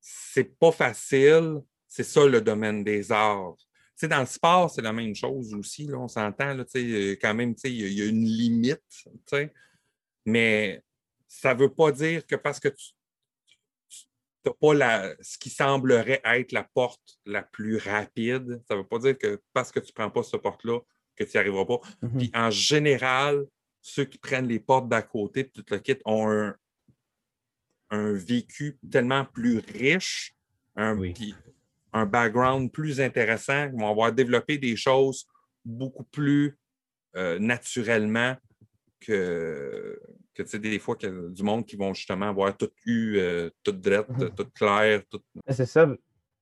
C'est pas facile. C'est ça le domaine des arts. Sais, dans le sport, c'est la même chose aussi. Là, on s'entend, là, euh, quand même, il y, a- il y a une limite. Mais ça ne veut pas dire que parce que tu n'as pas la, ce qui semblerait être la porte la plus rapide, ça ne veut pas dire que parce que tu ne prends pas cette porte-là, que tu n'y arriveras pas. Mhm. Puis en général, ceux qui prennent les portes d'à côté, puis tout le kit, ont un, un vécu tellement plus riche, un, Oui. Un background plus intéressant, vont avoir développé des choses beaucoup plus euh, naturellement que, que tu sais, des fois, a du monde qui vont justement avoir tout eu, euh, tout drette, Mhm. tout clair, tout. C'est ça.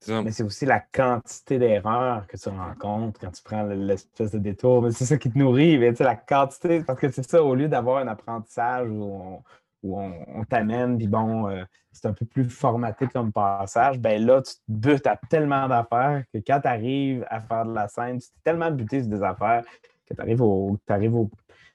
Mais c'est aussi la quantité d'erreurs que tu rencontres quand tu prends l'espèce de détour. Mais c'est ça qui te nourrit. Mais tu sais, la quantité, parce que c'est ça, au lieu d'avoir un apprentissage où on, où on, t'amène, puis bon, euh, c'est un peu plus formaté comme passage, ben là, tu te butes à tellement d'affaires que quand tu arrives à faire de la scène, tu t'es tellement buté sur des affaires que tu arrives, au, t'arrives au-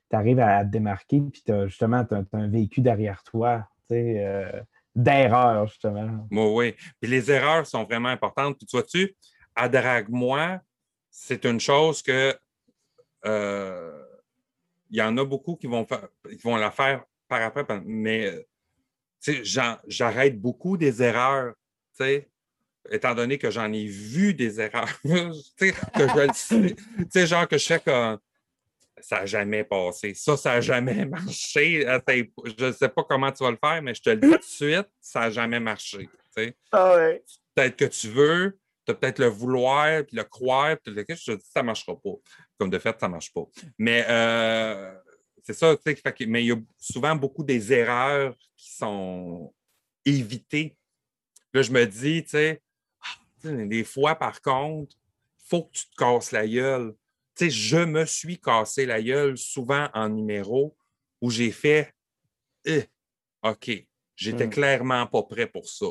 t'arrives à te démarquer, puis t'as- justement, tu as, un vécu derrière toi, tu sais, euh, d'erreurs, justement. Oui, oui. Puis les erreurs sont vraiment importantes. Puis tu vois-tu, à Drague-moi, c'est une chose que euh, il y en a beaucoup qui vont, faire, qui vont la faire par après, mais euh, j'arrête beaucoup des erreurs, étant donné que j'en ai vu des erreurs, (laughs) que je sais, genre que je sais que ça n'a jamais passé. Ça, ça n'a jamais (laughs) marché. Attends, Je ne sais pas comment tu vas le faire, mais je te le dis tout de suite, ça n'a jamais marché. Ah ouais. peut-être que tu veux, tu as peut-être le vouloir, puis le croire, puis le je te dis, ça ne marchera pas. Comme de fait, ça ne marche pas. Mais euh, c'est ça, tu sais, mais il y a souvent beaucoup des erreurs qui sont évitées. Là, je me dis, tu sais, ah, des fois, par contre, il faut que tu te casses la gueule. Tu sais, je me suis cassé la gueule souvent en numéro où j'ai fait, Eh, OK, j'étais Hmm. clairement pas prêt pour ça.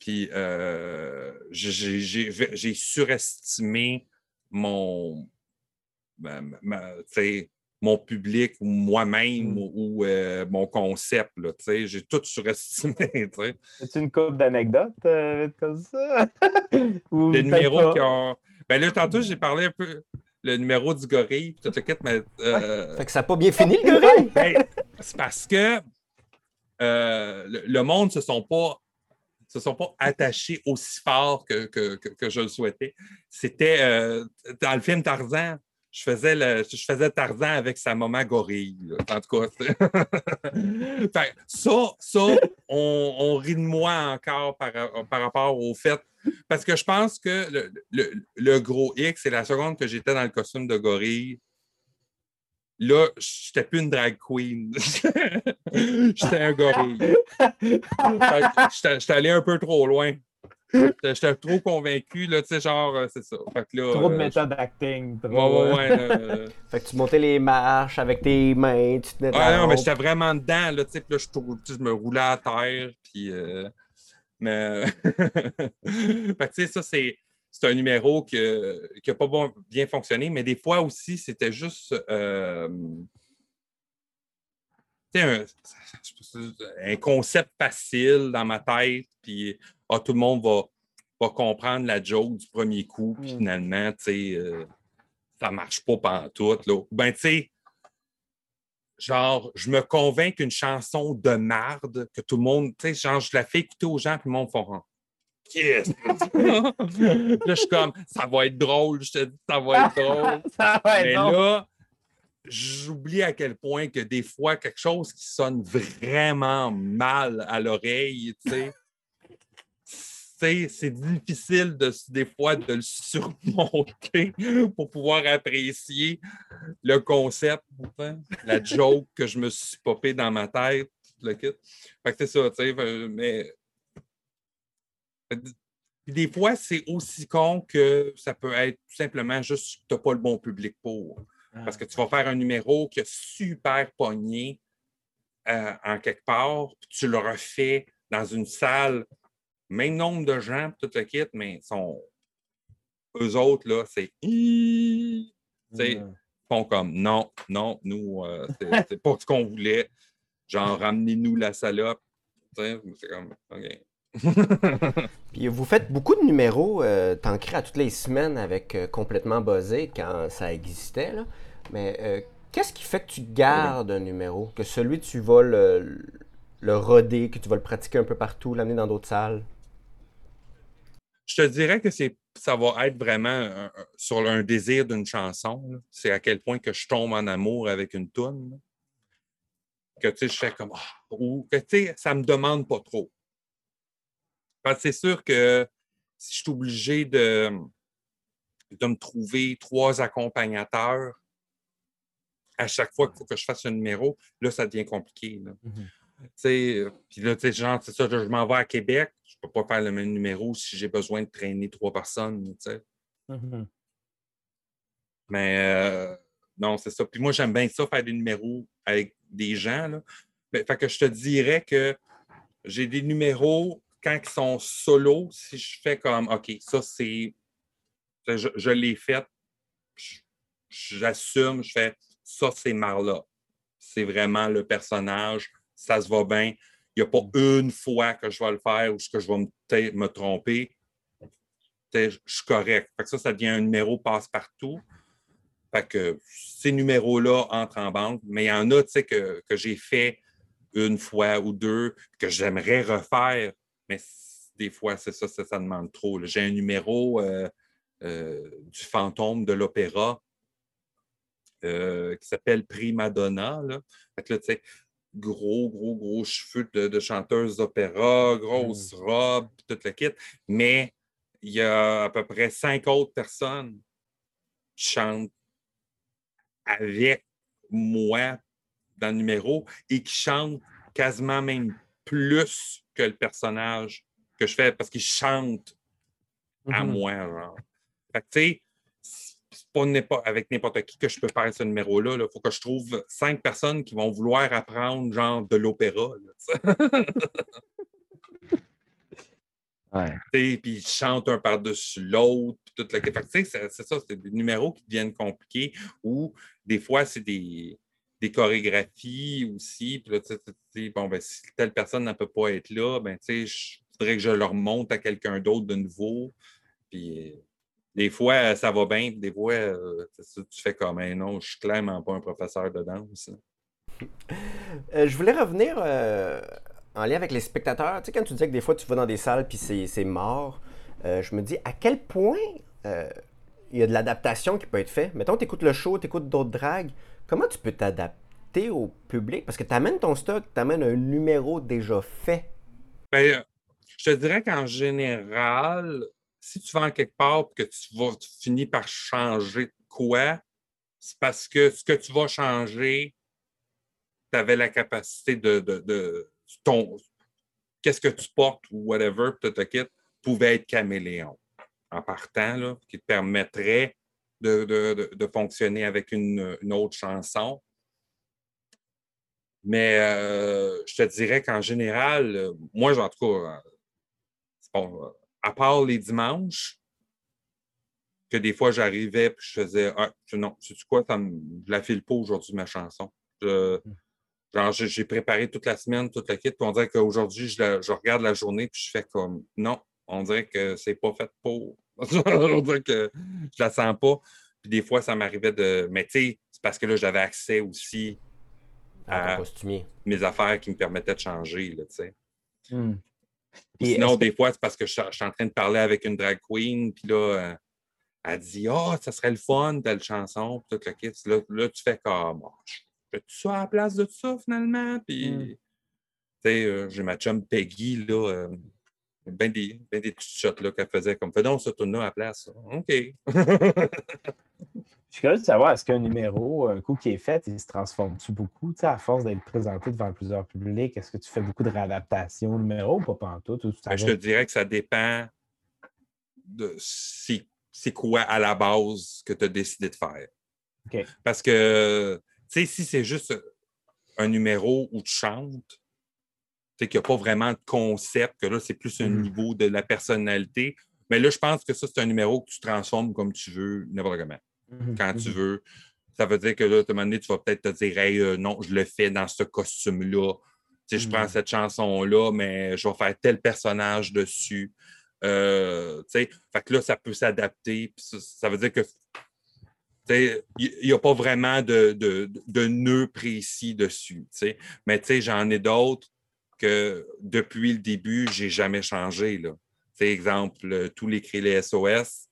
Puis euh, j'ai- surestimé mon, ma- ma- mon public ou moi-même Mm. ou, euh, mon concept. J'ai tout surestimé. (laughs) As-tu une couple d'anecdotes euh, comme ça? (laughs) Les numéros qui ont. Ben là, tantôt, j'ai parlé un peu le numéro du gorille, tout le mais. euh, Fait que ça n'a pas bien (laughs) fini, le gorille? Ben, c'est parce que euh, le, le monde ne se sont pas se sont pas attachés aussi fort que, que, que- que je le souhaitais. C'était dans le film Tarzan, je faisais, le, je faisais Tarzan avec sa maman gorille. En tout cas, (laughs) ça, ça on, rit de moi encore par, par rapport au fait. Parce que je pense que le, le- le gros X, c'est la seconde que j'étais dans le costume de gorille. Là, j'étais plus une drag queen. (laughs) j'étais un gorille. J'étais allé un peu trop loin. J'étais j'étais trop convaincu, là, tu sais, genre, euh, c'est ça. Fait que là, Trop de euh, méthode acting. Trop, Ouais, ouais, ouais. euh, (laughs) Fait que tu montais les marches avec tes mains, tu la non, mais j'étais vraiment dedans, là, tu sais, puis là, je, me roulais à terre, puis... euh, mais... (laughs) fait que, tu sais, ça, c'est... C'est un numéro qui n'a pas bon- bien fonctionné, mais des fois aussi, c'était juste tu sais, un, un concept facile dans ma tête, puis ah, tout le monde va, va comprendre la joke du premier coup, puis Mm. finalement, tu sais, euh, ça marche pas pantoute. Là. Ou Ben, tu sais, genre, je me convainc qu'une chanson de marde, que tout le monde, tu sais, genre, je la fais écouter aux gens, puis le monde font Yes! (laughs) là, je suis comme, ça va être drôle, je te dis, ça va être drôle. (laughs) ça va être Mais là, j'oublie à quel point que des fois, quelque chose qui sonne vraiment mal à l'oreille, tu sais, c'est- c'est difficile de, des fois de le surmonter (laughs) pour pouvoir apprécier le concept, la joke que je me suis popé dans ma tête, le kit. Fait que c'est ça, tu sais, euh, mais des fois, c'est aussi con que ça peut être tout simplement juste que tu n'as pas le bon public pour. Parce que tu vas faire un numéro qui est super pogné euh, en quelque part, puis tu le refais dans une salle, même nombre de gens, tout le kit, mais ils sont. Eux autres, là, c'est. Mm. ils font comme non, non, nous, euh, (laughs) c'est pas ce qu'on voulait. Genre, ramenez-nous la salope. C'est comme, OK. (laughs) Puis vous faites beaucoup de numéros, euh, t'en crées à toutes les semaines avec euh, Complètement Buzzé quand ça existait. Là. Mais euh, qu'est-ce qui fait que tu gardes un numéro? Que celui, tu vas le, le roder, que tu vas le pratiquer un peu partout, l'amener dans d'autres salles? Je te dirais que c'est, ça va être vraiment un- un- sur un désir d'une chanson. C'est à quel point que je tombe en amour avec une toune. Que tu sais, je fais comme Ah, ou que tu sais, ça me demande pas trop. Parce que c'est sûr que si je suis obligé de, de me trouver trois accompagnateurs à chaque fois que je fasse un numéro, là, ça devient compliqué. Mhm. Sais, Puis là, tu sais, genre, c'est ça, je m'en vais à Québec, je ne peux pas faire le même numéro si j'ai besoin de traîner trois personnes. tu sais. Mhm. Mais euh, non, c'est ça. Puis moi, j'aime bien ça, faire des numéros avec des gens. Là. Ben, fait que je te dirais que j'ai des numéros quand ils sont solo, si je fais comme OK, ça c'est. Je, je l'ai fait, j'assume, je fais ça, c'est Marla. C'est vraiment le personnage, ça se va bien. Il n'y a pas une fois que je vais le faire ou que je vais me, me tromper. Je suis correct. Fait que ça, ça devient un numéro passe-partout. Fait que ces numéros-là entrent en banque, mais il y en a que, que j'ai fait une fois ou deux, que j'aimerais refaire, mais des fois, c'est ça, ça, ça demande trop. J'ai un numéro euh, euh, du fantôme de l'opéra euh, qui s'appelle Prima Donna. Là. Fait que là, tu sais, gros, gros, gros cheveux de, de chanteuse d'opéra, grosse robe, tout le kit. Mais il y a à peu près cinq autres personnes qui chantent avec moi dans le numéro et qui chantent quasiment même plus que le personnage que je fais parce qu'ils chantent à Mhm. moi. Genre. Fait que, tu sais, c'est pas avec n'importe qui que je peux faire ce numéro-là. Il faut que je trouve cinq personnes qui vont vouloir apprendre genre de l'opéra. (laughs) puis ils chantent un par-dessus l'autre, tu sais, c'est ça, c'est des numéros qui deviennent compliqués ou des fois, c'est des, des chorégraphies aussi. Puis là, tu sais, bon, ben, si telle personne ne peut pas être là, ben, tu sais, je voudrais que je leur monte à quelqu'un d'autre de nouveau. Puis des fois, euh, ça va bien, des fois, euh, tu fais comme, un non, je suis clairement pas un professeur de danse. Euh, je voulais revenir euh, en lien avec les spectateurs. Tu sais, quand tu disais que des fois tu vas dans des salles puis c'est mort, je me dis à quel point il y a de l'adaptation qui peut être faite? Mettons, tu écoutes le show, tu écoutes d'autres dragues. Comment tu peux t'adapter au public? Parce que tu amènes ton stock, tu amènes un numéro déjà fait. Ben, je te dirais qu'en général, si tu vas en quelque part et que tu vas tu finis par changer quoi, c'est parce que ce que tu vas changer, tu avais la capacité de, ton qu'est-ce que tu portes ou whatever, puis te quitte, pouvait être caméléon en partant, là, qui te permettrait de, de- fonctionner avec une, autre chanson. Mais euh, je te dirais qu'en général, moi, en tout cas, euh, euh, à part les dimanches, que des fois j'arrivais et je faisais Ah, tu- non, sais quoi, ça me, je la file pas aujourd'hui, ma chanson. Je- genre, j'ai préparé toute la semaine, toute la kit, puis on dirait qu'aujourd'hui, je, je regarde la journée puis je fais comme non, on dirait que c'est pas fait pour. (laughs) on dirait que je la sens pas. Puis des fois, ça m'arrivait de. Mais tu sais, c'est parce que là, j'avais accès aussi à Ah. costumier. mes affaires qui me permettaient de changer, là, tu sais. Hmm. Puis Sinon, des fois, c'est parce que je, suis- je suis en train de parler avec une drag queen, puis là, euh, elle dit Ah, ça serait le fun, telle chanson, puis tout le kit. Là, là, tu fais comme Ah, je fais tout ça à la place de ça, finalement. Puis, Mm. tu sais, euh, j'ai ma chum Peggy, là, euh, ben des, ben des petites shots là, qu'elle faisait comme Fais donc ça, tourne là à la place. OK. (laughs) Je suis curieux de savoir, est-ce qu'un numéro, un coup qui est fait, il se transforme-tu beaucoup? Tu sais, à force d'être présenté devant plusieurs publics, est-ce que tu fais beaucoup de réadaptations au numéro ou pas pantoute? Ou ça Ben, je te dirais que ça dépend de c'est c'est quoi à la base que tu as décidé de faire. OK. Parce que, tu sais, si c'est juste un numéro où tu chantes, sais qu'il n'y a pas vraiment de concept, que là, c'est plus un Mhm. niveau de la personnalité. Mais là, je pense que ça, c'est un numéro que tu transformes comme tu veux, n'importe comment, Mhm, quand tu mhm. veux. Ça veut dire que là, à un moment donné, tu vas peut-être te dire, hey, euh, non, je le fais dans ce costume-là. Tu sais, je prends cette chanson-là, mais je vais faire tel personnage dessus. Euh, tu sais, fait que là, ça peut s'adapter. Ça, ça veut dire que il n'y a pas vraiment de, de, de nœud précis dessus. tu sais. Mais tu sais, j'en ai d'autres que depuis le début, j'ai jamais changé. Là. Exemple, euh, tous les cris les SOS,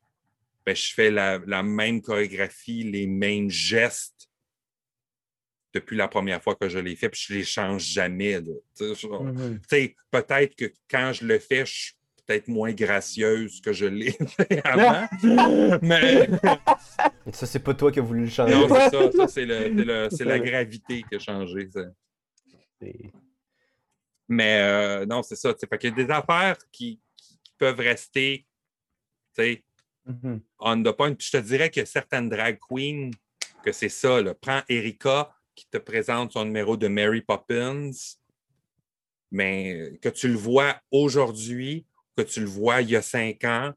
ben, je fais la, la même chorégraphie, les mêmes gestes depuis la première fois que je les fais, puis je les change jamais. là. Mhm. sais, peut-être que quand je le fais, je suis peut-être moins gracieuse que je l'ai (laughs) avant. (laughs) mais Ça, c'est pas toi qui as voulu le changer. non, c'est ça. c'est la gravité qui a changé. ça. Mais euh, non, c'est ça. Fait qu'il y a des affaires qui, peuvent rester tu sais, Mhm. on the point. Puis je te dirais que certaines drag queens, que c'est ça. Là. Prends Erika qui te présente son numéro de Mary Poppins, mais que tu le vois aujourd'hui, que tu le vois il y a cinq ans,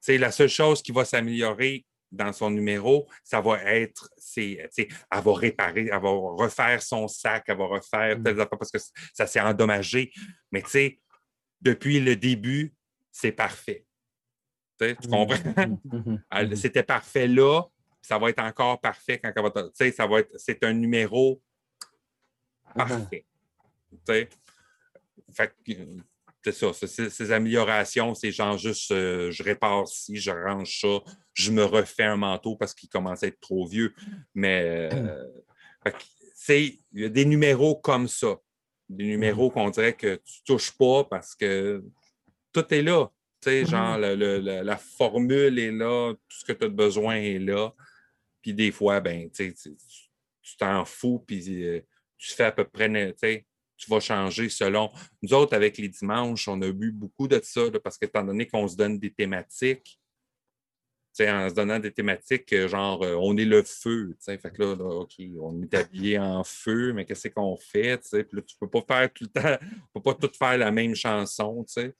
c'est la seule chose qui va s'améliorer dans son numéro, ça va être, c'est, tu sais, elle va réparer, elle va refaire son sac, elle va refaire Mm. parce que ça s'est endommagé. Mais tu sais, depuis le début, c'est parfait. Tu tu comprends? Mhm. (laughs) Elle- Mhm. C'était parfait là, ça va être encore parfait quand elle va. Tu sais, ça va être. C'est un numéro parfait. Tu sais? Fait que, euh, c'est ça. ces améliorations, c'est genre juste euh, je répare ci, je range ça, je me refais un manteau parce qu'il commence à être trop vieux. Mais euh, c'est il y a des numéros comme ça. Des numéros qu'on dirait que tu touches pas parce que tout est là. Tu sais, genre, le- le- la formule est là, tout ce que tu as besoin est là. Puis des fois, ben, tu t'en fous, puis euh, tu fais à peu près, tu sais, tu vas changer selon. Nous autres, avec les dimanches, on a eu beaucoup de ça, parce qu'étant donné qu'on se donne des thématiques, en se donnant des thématiques, euh, genre, euh, on est le feu, fait que là, là, OK, on est habillé en feu, mais qu'est-ce qu'on fait, puis là, tu peux pas faire tout le temps, tu peux pas tout faire la même chanson, tu sais.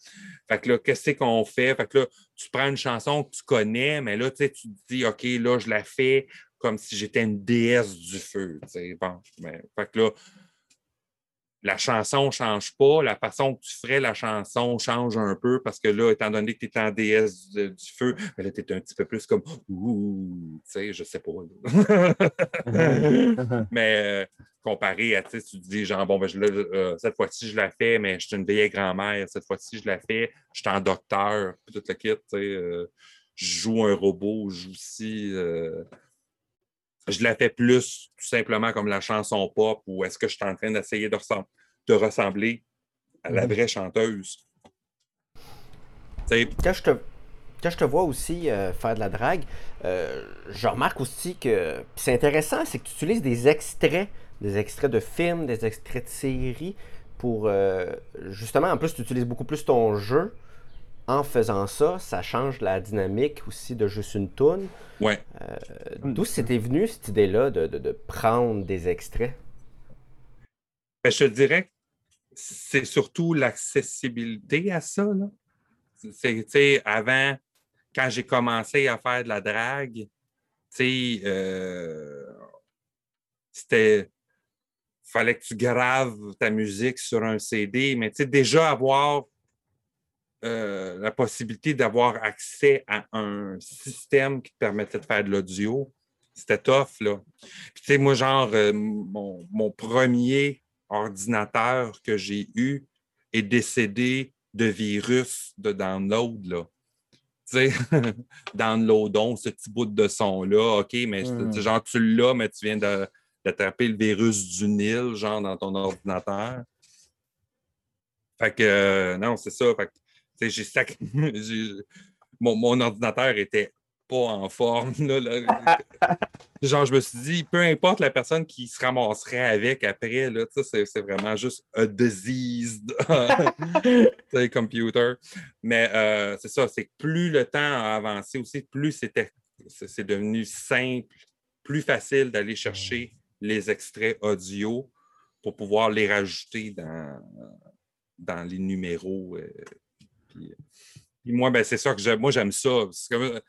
Fait que là, qu'est-ce qu'on fait? Fait que là, tu prends une chanson que tu connais, mais là, tu te dis, OK, là, je la fais comme si j'étais une déesse du feu. Bon, mais, fait que là, la chanson ne change pas, la façon que tu ferais la chanson change un peu parce que là, étant donné que tu es en déesse du, feu, ben là, tu es un petit peu plus comme ouh, tu sais, je sais pas. (laughs) mais euh, comparé à, tu sais, tu te dis, genre, bon, ben, je, euh, cette fois-ci, je la fais, mais je suis une vieille grand-mère, cette fois-ci, je la fais, je suis en docteur, puis tout le kit, tu sais, euh, je joue un robot, je joue aussi. Je la fais plus tout simplement comme la chanson pop ou est-ce que je suis en train d'essayer de, ressem- de ressembler à la Mhm. vraie chanteuse? Quand je te, quand je te vois aussi euh, faire de la drague, euh, je remarque aussi que c'est intéressant, c'est que tu utilises des extraits, des extraits de films, des extraits de séries pour euh, justement, en plus, tu utilises beaucoup plus ton jeu. En faisant ça, ça change la dynamique aussi de juste une toune. ouais. Euh, D'où c'était venu cette idée-là de, de- de prendre des extraits? Ben, je dirais que c'est surtout l'accessibilité à ça. C'est, tu sais, avant, quand j'ai commencé à faire de la drague, tu sais, euh, c'était. fallait que tu graves ta musique sur un CD, mais tu sais, déjà avoir euh, la possibilité d'avoir accès à un système qui te permettait de faire de l'audio, c'était tough, là. Puis, tu sais, moi, genre, euh, mon, mon premier ordinateur que j'ai eu est décédé de virus de download, là. Tu sais, (laughs) downloadons ce petit bout de son-là, OK, mais Hmm. genre, tu l'as, mais tu viens d'attraper le virus du Nil, genre, dans ton ordinateur. Fait que, euh, non, c'est ça. Fait que, j'ai sac... (laughs) mon, mon ordinateur était pas en forme. Là, là. (laughs) Genre, je me suis dit, peu importe la personne qui se ramasserait avec après, c'est, c'est vraiment juste a (laughs) sais, computer. Mais euh, c'est ça, c'est que plus le temps a avancé aussi, plus c'était, c'est, c'est devenu simple, plus facile d'aller chercher les extraits audio pour pouvoir les rajouter dans, dans les numéros. euh, puis, puis moi, ben, c'est ça que j'aime. Moi, j'aime ça. que,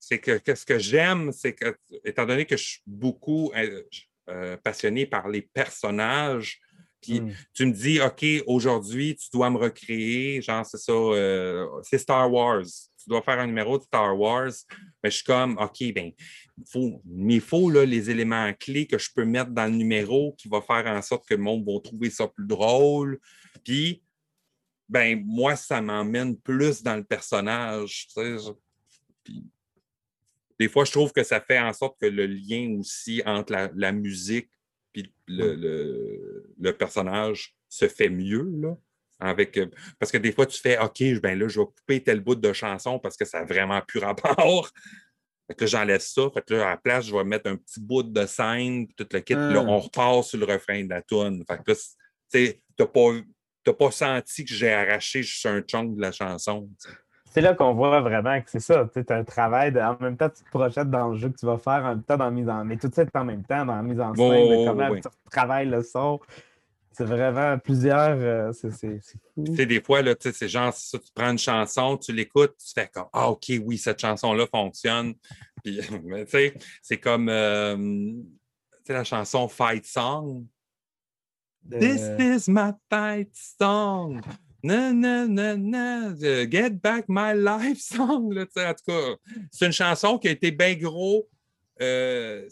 c'est que, que ce que j'aime, c'est que, étant donné que je suis beaucoup euh, euh, passionné par les personnages, puis Mm. tu me dis, OK, aujourd'hui, tu dois me recréer, genre, c'est ça, euh, c'est Star Wars. Tu dois faire un numéro de Star Wars. Mais je suis comme, OK, ben, il faut, mais il faut là, les éléments clés que je peux mettre dans le numéro qui va faire en sorte que le monde va trouver ça plus drôle. Puis, ben, moi, ça m'emmène plus dans le personnage. tu sais. Je- Puis, des fois, je trouve que ça fait en sorte que le lien aussi entre la, la musique et le, le- le personnage se fait mieux. Là. Avec, euh, parce que des fois, tu fais OK, ben là, je vais couper tel bout de chanson parce que ça n'a vraiment plus rapport. (laughs) Fait que j'enlève ça. Fait que là, à la place, je vais mettre un petit bout de scène, puis tout le kit. Puis là, Hmm. on repart sur le refrain de la tune. Fait que là, tu pas, t'as pas senti que j'ai arraché juste un chunk de la chanson. C'est là qu'on voit vraiment que c'est ça. Tu as un travail, de- en même temps, tu te projettes dans le jeu que tu vas faire, en même temps, dans la mise en mais tout ça en même temps, dans la mise en scène, Oh, comment oui. tu travailles le son. C'est vraiment plusieurs. euh, c'est c'est- c'est fou. Tu sais, des fois, là, tu sais, c'est genre, ça, tu prends une chanson, tu l'écoutes, tu fais comme Ah, OK, oui, cette chanson-là fonctionne. Puis, (laughs) tu sais, c'est comme euh, la chanson Fight Song. De- This is my fight song. Na, na, na. The Get back my life (laughs) song. là, tu en tout cas, c'est une chanson qui a été bien gros euh,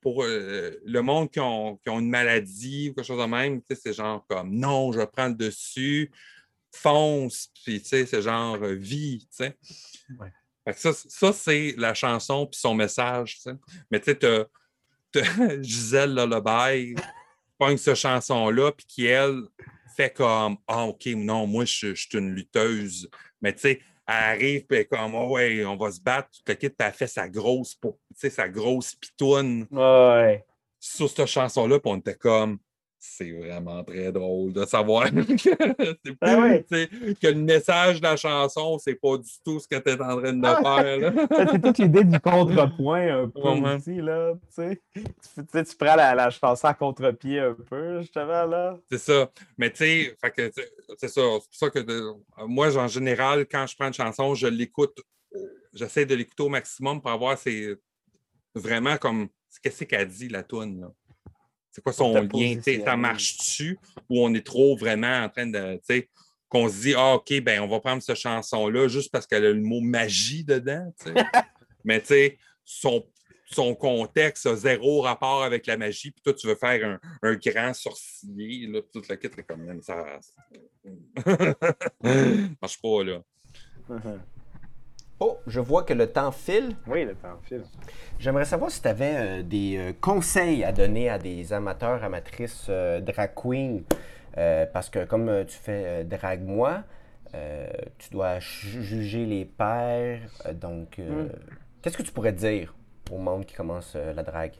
pour euh, le monde qui ont, qui ont une maladie ou quelque chose de même. tu sais, C'est genre comme non, je prends le dessus, fonce, puis tu sais, c'est genre euh, vie. tu sais. Ouais. Ça, ça c'est la chanson puis son message. tu sais. Mais tu sais, t'as- t'as (laughs) Gisèle Lullaby pogne cette chanson-là, puis qui, elle, fait comme Ah, OK, non, moi, je, je suis une lutteuse. Mais tu sais, elle arrive, puis comme Ah ouais, on va se battre. Tout le kit, puis elle fait sa grosse, pou- tu sais, sa grosse pitoune Ouais. sur cette chanson-là, puis on était comme c'est vraiment très drôle de savoir (laughs) que, Ah ouais. sais, que le message de la chanson, c'est pas du tout ce que tu es en train de Ah. faire. (laughs) C'est toute l'idée du contrepoint un (laughs) peu Ouais, aussi, là, tu. Tu, prends la, la chanson à contre-pied un peu, justement, là. C'est ça. Mais tu sais, c'est ça. C'est pour ça que de- moi, en général, quand je prends une chanson, je l'écoute. J'essaie de l'écouter au maximum pour avoir c'est vraiment comme qu'est-ce qu'elle dit, la toune. là. C'est quoi son lien? Ça marche-tu ou on est trop vraiment en train de. tu sais, qu'on se dit, ah, OK, ben, on va prendre cette chanson-là juste parce qu'elle a le mot magie dedans. Mais tu sais, son, son contexte a zéro rapport avec la magie, puis toi, tu veux faire un, un grand sorcier, là, toute la c'est comme même ça. ça marche pas, là. Oh, je vois que le temps file. Oui, le temps file. J'aimerais savoir si tu avais des euh, conseils à donner à des amateurs, amatrices euh, drag queen. Euh, parce que comme euh, tu fais euh, drag moi, euh, tu dois ju- juger les pairs. euh, donc, euh, Mm. qu'est-ce que tu pourrais dire au monde qui commence euh, la drague?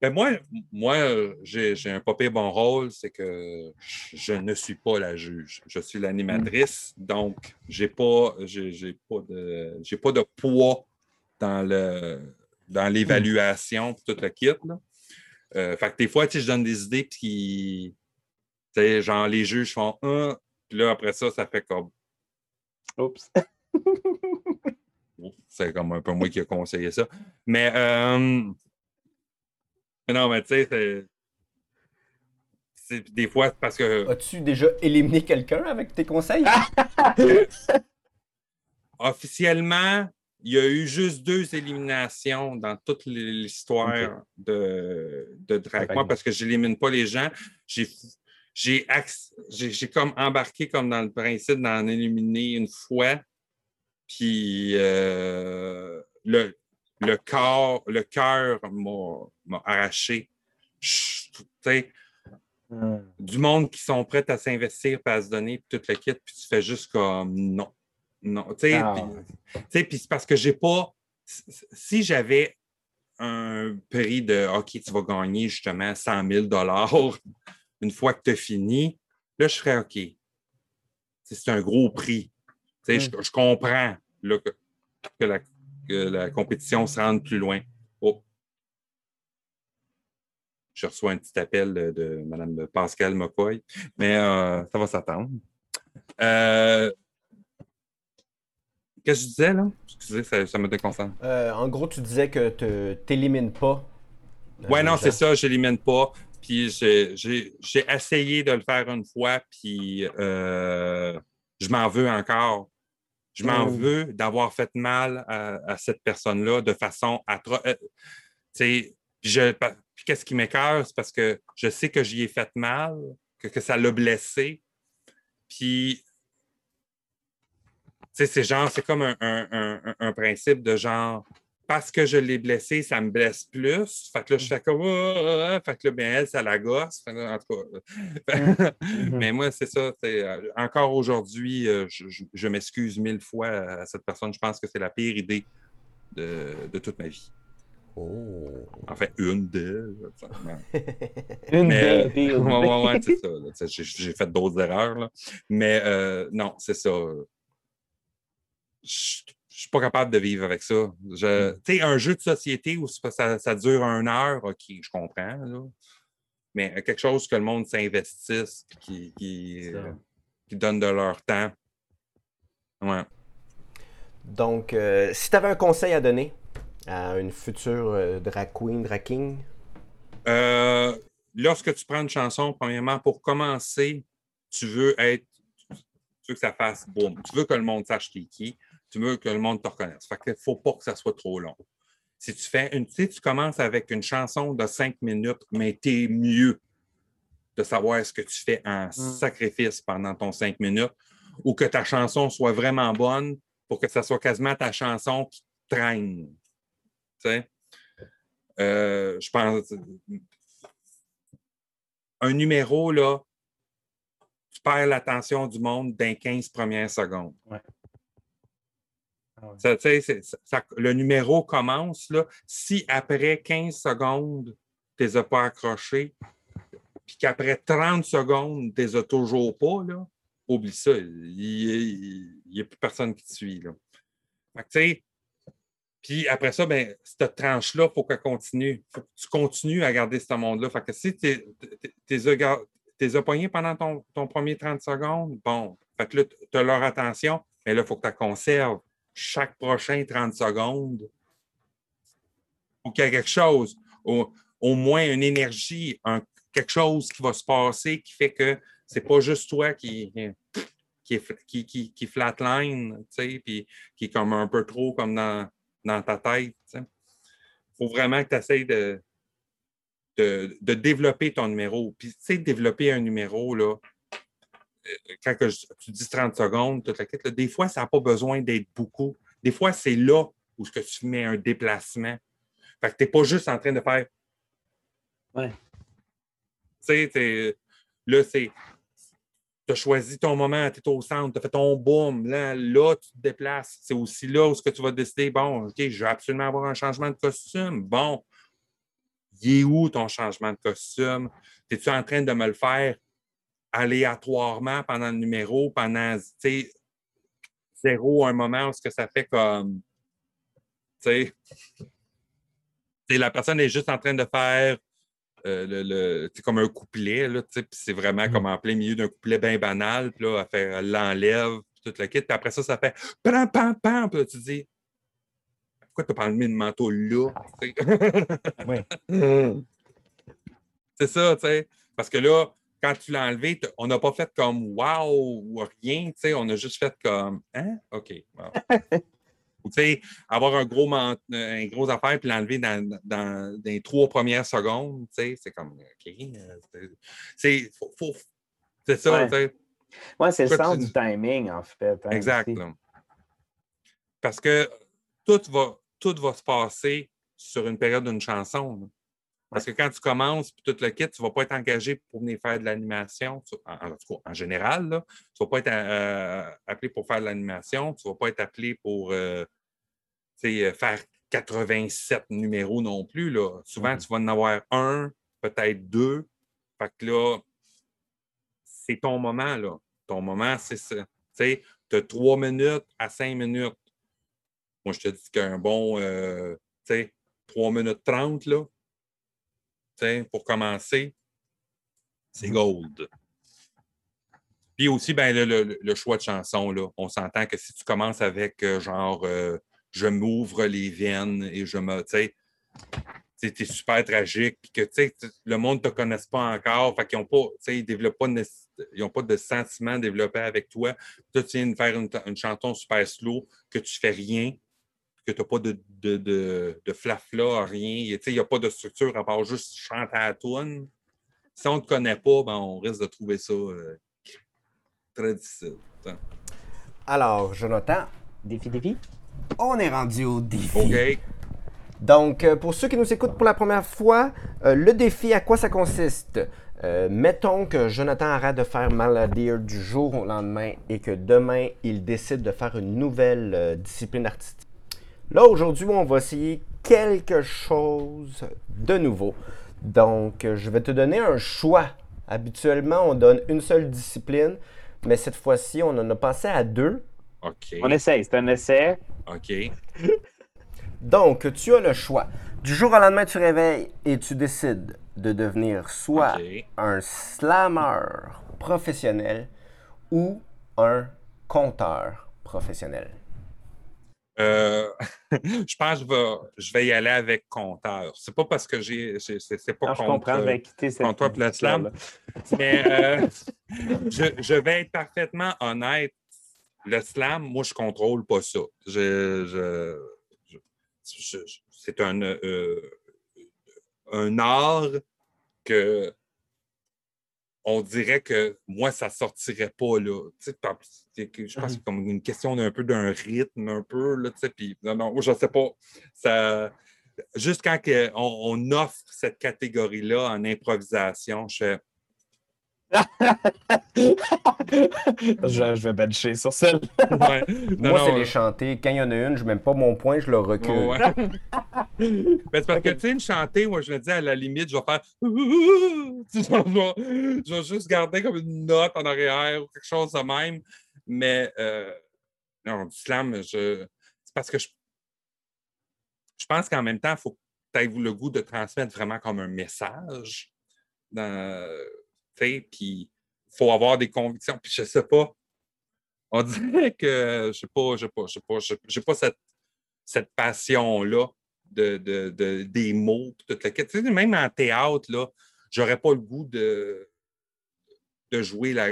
Ben moi, moi euh, j'ai un pas pire bon rôle, c'est que je ne suis pas la juge. Je suis l'animatrice, donc j'ai pas, j'ai pas de, j'ai pas de poids dans le, dans l'évaluation pour tout le kit. Là. Euh, fait que des fois, je donne des idées puis, genre les juges font un, puis là après ça, ça fait comme, Oups. (laughs) C'est comme un peu moi qui ai conseillé ça. Mais euh, mais non, mais tu sais, c'est- des fois c'est parce que As-tu déjà éliminé quelqu'un avec tes conseils? (laughs) officiellement, il y a eu juste deux éliminations dans toute l'histoire de, de Drag Moi, parce que je n'élimine pas les gens. J'ai comme embarqué comme dans le principe d'en éliminer une fois. Puis euh, le, le corps, le cœur m'a arraché. Je- tu sais, Hmm. du monde qui sont prêts à s'investir à se donner, puis tout le kit, puis tu fais juste comme non. Non. Tu sais, Ah. puis- c'est parce que j'ai pas. Si j'avais un prix de OK, tu vas gagner justement 100 000 (laughs) une fois que tu as fini, là, je serais OK. C'est un gros prix. Sais, je, je comprends là, que, que la, que la compétition se rende plus loin. Oh. Je reçois un petit appel de, Mme Pascal McCoy, mais euh, ça va s'attendre. Euh, Qu'est-ce que je disais là? Excusez, ça, ça me déconcentre. Euh, en gros, tu disais que tu t'élimines pas. Ouais, non, c'est ça, je l'élimine pas. Puis j'ai- essayé de le faire une fois, puis je m'en veux encore. Je m'en Mm. veux d'avoir fait mal à, à cette personne-là de façon atroce. Euh, je- qu'est-ce qui m'écœure, c'est parce que je sais que j'y ai fait mal, que, que ça l'a blessé. Puis, tu sais, c'est genre, c'est comme un, un- un- un principe de genre, parce que je l'ai blessé, ça me blesse plus. Fait que là, je fais comme. Ah, ah, ah. fait que là, ben, elle, ça la gosse. en tout cas. (laughs) Mais moi, c'est ça. Euh, encore aujourd'hui, euh, je, m'excuse mille fois à cette personne. Je pense que c'est la pire idée de, toute ma vie. Oh. En fait, une de. (laughs) une Mais, de. ouais, ouais, c'est ça. J'ai fait d'autres erreurs. Là. Mais euh, non, c'est ça. Je, je suis pas capable de vivre avec ça. Mm. Tu sais, un jeu de société où ça, ça, dure une heure, OK, je comprends. Mais quelque chose que le monde s'investisse qui, qui, euh, qui, donne de leur temps. Ouais. Donc, euh, si tu avais un conseil à donner à une future euh, drag queen, drag king? lorsque tu prends une chanson, premièrement, pour commencer, tu veux être. Tu veux que ça fasse boum. Tu veux que le monde sache qui est qui tu veux que le monde te reconnaisse. Fait qu'il ne faut pas que ça soit trop long. Si tu fais une, tu, tu commences avec une chanson de cinq minutes, mais tu es mieux de savoir ce que tu fais en mm. sacrifice pendant ton cinq minutes ou que ta chanson soit vraiment bonne pour que ça soit quasiment ta chanson qui traîne. Tu sais? Euh, je pense. Un numéro, là, tu perds l'attention du monde dans les 15 premières secondes. Ah le numéro commence. Là, si après 15 secondes, tu ne les as pas accrochés, puis qu'après 30 secondes, tu ne les as toujours pas, là, oublie ça. Il n'y a plus personne qui te suit. Là. puis après ça, ben, cette tranche-là, il faut qu'elle continue. faut que tu continues à garder ce monde-là. Fait que si tu les as pognés pendant ton, ton, premier 30 secondes, bon, tu as leur attention, mais là, il faut que tu la conserves chaque prochain 30 secondes. Ou qu'il y ait quelque chose, au, moins une énergie, quelque chose qui va se passer qui fait que c'est pas juste toi qui, flatline, puis qui est comme un peu trop comme dans, ta tête. Il faut vraiment que tu essaies de, de, de, développer ton numéro. Puis, tu sais, développer un numéro, là, quand tu dis 30 secondes, des fois, ça n'a pas besoin d'être beaucoup. Des fois, c'est là où que tu mets un déplacement. Fait que tu n'es pas juste en train de faire. Ouais. Tu sais, là, c'est. Tu as choisi ton moment, tu es au centre, tu as fait ton boom, là, là, tu te déplaces. C'est aussi là où ce que tu vas décider, bon, OK, je vais absolument avoir un changement de costume. Bon, il est où ton changement de costume? Es-tu en train de me le faire aléatoirement pendant le numéro, pendant zéro, un moment où ce que ça fait comme. Tu sais. La personne est juste en train de faire euh, le, le comme un couplet, là, puis c'est vraiment mm. comme en plein milieu d'un couplet bien banal, puis là, elle, l'enlève, tout le kit, puis après ça, ça fait pam, pam, pam, puis là, tu dis pourquoi tu n'as pas enlevé le manteau là? oui. (laughs) c'est ça, tu sais. Parce que là, quand tu l'as enlevé, on n'a pas fait comme wow ou rien, tu sais, on a juste fait comme Hein? OK. (laughs) ou tu sais, avoir un gros, un gros affaire puis l'enlever dans, dans, les trois premières secondes, tu sais, c'est comme OK. Euh, c'est c'est ça. Oui, c'est le sens du timing, en fait. Hein, exact. Parce que tout va, tout va se passer sur une période d'une chanson. Parce que quand tu commences, puis tout le kit, tu ne vas pas être engagé pour venir faire de l'animation. En, en, général, là, tu ne vas pas être euh, appelé pour faire de l'animation. Tu ne vas pas être appelé pour euh, euh, faire 87 numéros non plus. Là. Souvent, mm-hmm. tu vas en avoir un, peut-être deux. Fait que là, c'est ton moment. Là. Ton moment, c'est ça. Tu as trois minutes à cinq minutes. Moi, je te dis qu'un bon, tu sais, 3 minutes 30, là, pour commencer, c'est mhm. gold. Puis aussi, ben, le, choix de chanson, là, on s'entend que si tu commences avec euh, genre euh, je m'ouvre les veines et je me. Tu sais, es super tragique, puis que le monde ne te connaisse pas encore, fait qu'ils n'ont pas, ils développent pas, ils ont pas de sentiments développés avec toi. Toi, tu viens de faire une, une, chanson super slow, que tu fais rien, que tu n'as pas de, de, de, de flafla, rien. Il n'y a pas de structure à part juste chanter à la toune. Si on ne te connaît pas, ben, on risque de trouver ça euh, très difficile. Alors, Jonathan. Défi, défi. On est rendu au défi. Donc, euh, pour ceux qui nous écoutent pour la première fois, euh, le défi, à quoi ça consiste? Euh, mettons que Jonathan arrête de faire Maladir du jour au lendemain et que demain, il décide de faire une nouvelle euh, discipline artistique. Là, aujourd'hui, on va essayer quelque chose de nouveau. Donc, je vais te donner un choix. Habituellement, on donne une seule discipline, mais cette fois-ci, on en a pensé à deux. OK. On essaye, c'est un essai. OK. (laughs) Donc, tu as le choix. Du jour au lendemain, tu réveilles et tu décides de devenir soit un slammer professionnel ou un conteur professionnel. Euh, (laughs) je pense que je vais, je vais y aller avec compteur. C'est pas parce que j'ai. C'est pas Non, je comprends, je vais quitter cette contre toi. (laughs) Mais euh, je, je vais être parfaitement honnête. Le slam, moi, je contrôle pas ça. Je, je- je- je- c'est un, euh, un art que on dirait que moi, ça sortirait pas là. Que- je pense que c'est comme une question d'un peu d'un rythme, un peu, là, tu sais, puis non, non, je sais pas. Ça, juste quand on, on offre cette catégorie-là en improvisation, je fais (laughs) je, je vais bencher sur celle. Ouais. Non, Moi, c'est les chanter. Quand il y en a une, je ne mets pas mon point, je le recule. Ouais. Mais (laughs) c'est parce que, tu sais, une chantée, moi, je me dis, à la limite, je vais faire. Je, vais, je vais juste garder comme une note en arrière ou quelque chose de même. Mais, euh, non, du slam, je... c'est parce que je, je pense qu'en même temps, il faut que tu aies le goût de transmettre vraiment comme un message. Dans, puis il faut avoir des convictions. Puis je sais pas. On (laughs) dirait que, je sais pas, je sais pas, je sais pas, je j'ai pas cette cette passion-là de, de- de- des mots. toute la quête. Tu sais, même en théâtre, là, j'aurais pas le goût de, de jouer la.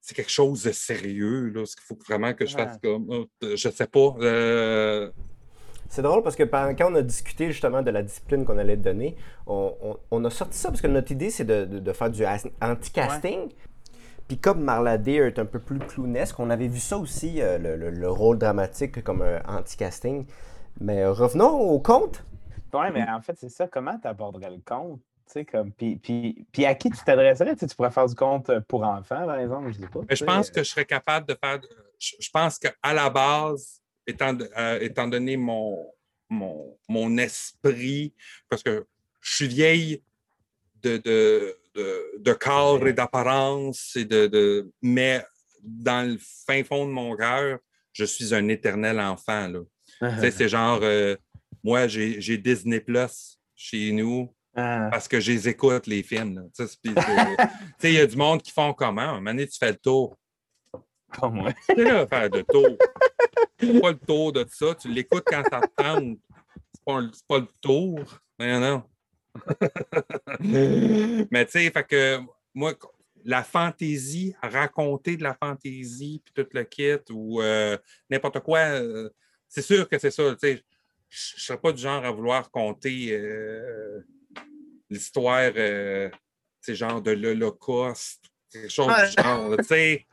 c'est quelque chose de sérieux, là. Il faut vraiment que je fasse Ouais. comme. oh, Je sais pas. euh, C'est drôle parce que pendant- quand on a discuté justement de la discipline qu'on allait te donner, on, on- on a sorti ça parce que notre idée, c'est de, de- de faire du as- anti-casting. Puis comme Marla Deer est un peu plus clownesque, on avait vu ça aussi, euh, le, le- le rôle dramatique comme un anti-casting. Mais euh, revenons au conte. Ouais, mais en fait, c'est ça. Comment tu aborderais le compte? Tu sais, comme, puis, puis, puis à qui tu t'adresserais? Tu, pourrais faire du compte pour enfants, par exemple, je sais pas. Mais je pense que je serais capable de faire. Je, je pense qu'à la base, étant, euh, étant donné mon, mon, mon esprit, parce que je suis vieille de, de, de, de corps et d'apparence, et de, de, mais dans le fin fond de mon cœur, je suis un éternel enfant. Là. Tu sais, c'est genre, euh, moi, j'ai j'ai Disney Plus chez nous Ah, parce que je les écoute, les films. (laughs) tu sais, il y a du monde qui font comment? Un moment donné, tu fais le tour. Comme moi. Sais, là, faire le tour. C'est pas le tour de ça. Tu l'écoutes quand ça te tente. C'est pas, c'est pas le tour. Mais non. (laughs) Mais tu sais, fait que moi, la fantaisie, raconter de la fantaisie, puis tout le kit, ou euh, n'importe quoi, euh, c'est sûr que c'est ça. Tu sais, je ne serais pas du genre à vouloir conter euh, l'histoire, euh, tu sais, genre de l'Holocauste, quelque chose Ouais. du genre, tu sais.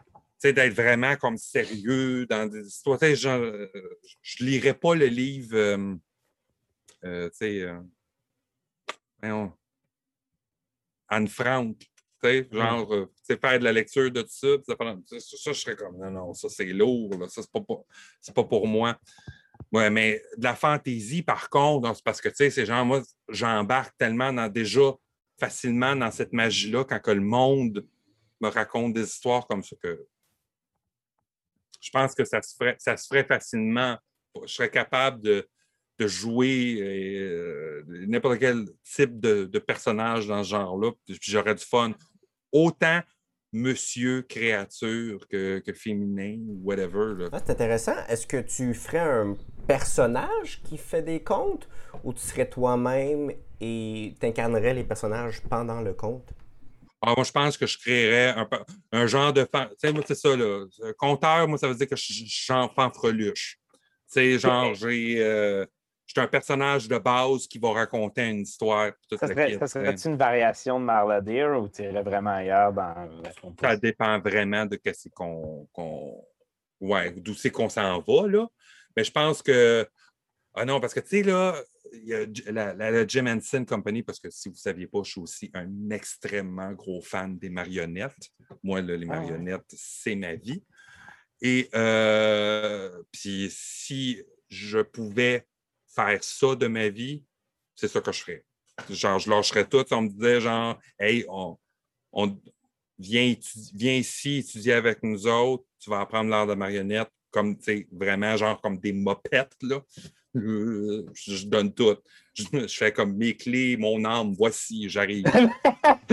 D'être vraiment comme sérieux dans des histoires. Euh, je ne lirais pas le livre, euh, euh, tu sais, euh, voyons, Anne Frank. Tu sais, genre, sais, faire de la lecture de tout ça, ça, je serais comme, non, non, ça, c'est lourd, là, ça, c'est pas, pour- pas pour moi. Ouais, mais de la fantaisie, par contre, c'est parce que, tu sais, c'est genre, moi, j'embarque tellement dans, déjà facilement dans cette magie-là quand que le monde me raconte des histoires comme ça que je pense que ça se ferait, ça se ferait facilement. Je serais capable de, jouer euh, n'importe quel type de, personnage dans ce genre-là, j'aurais du fun. Autant monsieur créature que, que féminin whatever. Ah, c'est intéressant. Est-ce que tu ferais un personnage qui fait des contes ou tu serais toi-même et t'incarnerais les personnages pendant le conte? Ah, moi, je pense que je créerais un, genre de. fan- Tu sais, moi, c'est ça, là. Un Conteur, moi, ça veut dire que je suis en fanfreluche. Tu sais, genre, j'ai. euh, je suis un personnage de base qui va raconter une histoire. Ça la serait, kit, ça serait-tu une variation de Marla Deer ou tu irais vraiment ailleurs dans la Ça dépend vraiment de qu'est-ce qu'on. qu'on- ouais, d'où c'est qu'on s'en va, là. Mais je pense que Ah non, parce que tu sais, là, il y a la, la, Jim Henson Company, parce que si vous ne saviez pas, je suis aussi un extrêmement gros fan des marionnettes. Moi, les Ah marionnettes, c'est ma vie. Et euh, puis si je pouvais faire ça de ma vie, c'est ça que je ferais. Genre, je lâcherais tout. On me disait, genre, hey, on, on vient, viens ici étudier avec nous autres, tu vas apprendre l'art de marionnette, comme, tu sais, vraiment, genre, comme des mopettes, là. Euh, je, je donne tout. Je, je, fais comme mes clés, mon âme, voici, j'arrive. (laughs)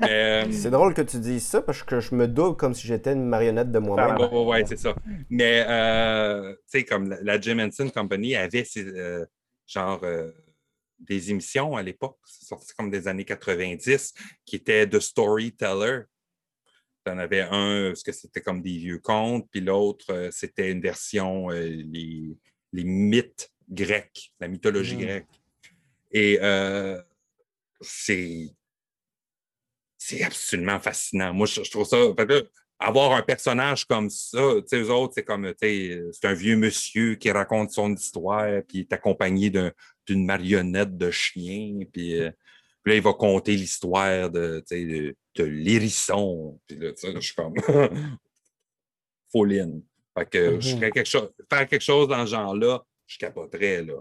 Mais, c'est drôle que tu dises ça parce que je me double comme si j'étais une marionnette de moi-même. Ah, ouais, ouais, c'est ça. Mais, euh, tu sais, comme la, la, Jim Henson Company avait ces, euh, genre euh, des émissions à l'époque, c'est sorti comme des années 90, qui étaient de storyteller. Tu en avais un, parce que c'était comme des vieux contes, puis l'autre, c'était une version, les, les mythes grecs, la mythologie mmh. grecque. Et euh, c'est c'est absolument fascinant. Moi, je, je trouve ça. Que, avoir un personnage comme ça, tu sais, eux autres, c'est comme, c'est un vieux monsieur qui raconte son histoire, puis est accompagné d'une marionnette de chien, puis, euh, puis, là, il va conter l'histoire de, de, de l'hérisson. Puis là, je suis comme (laughs) foline. Fait que mm -hmm. je ferais quelque chose, faire quelque chose dans ce genre-là, je capoterais, là.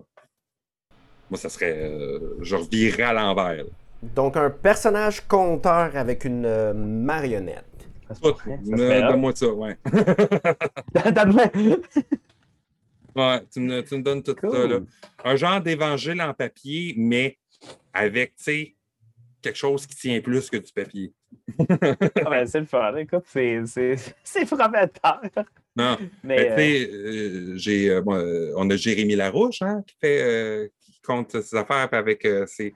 Moi, ça serait. Euh, je revirerais à l'envers. Donc, un personnage conteur avec une euh, marionnette. Donne-moi ça, ouais. (laughs) (laughs) ouais, tu me, tu me, donnes tout cool. ça, là. Un genre d'évangile en papier, mais avec, tu sais, quelque chose qui tient plus que du papier. (laughs) ah ben, c'est le fun. Écoute, c'est (laughs) prometteur. Non, mais, mais euh... j'ai, euh, on a Jérémy Larouche hein, qui, fait, euh, qui compte ses affaires avec ses.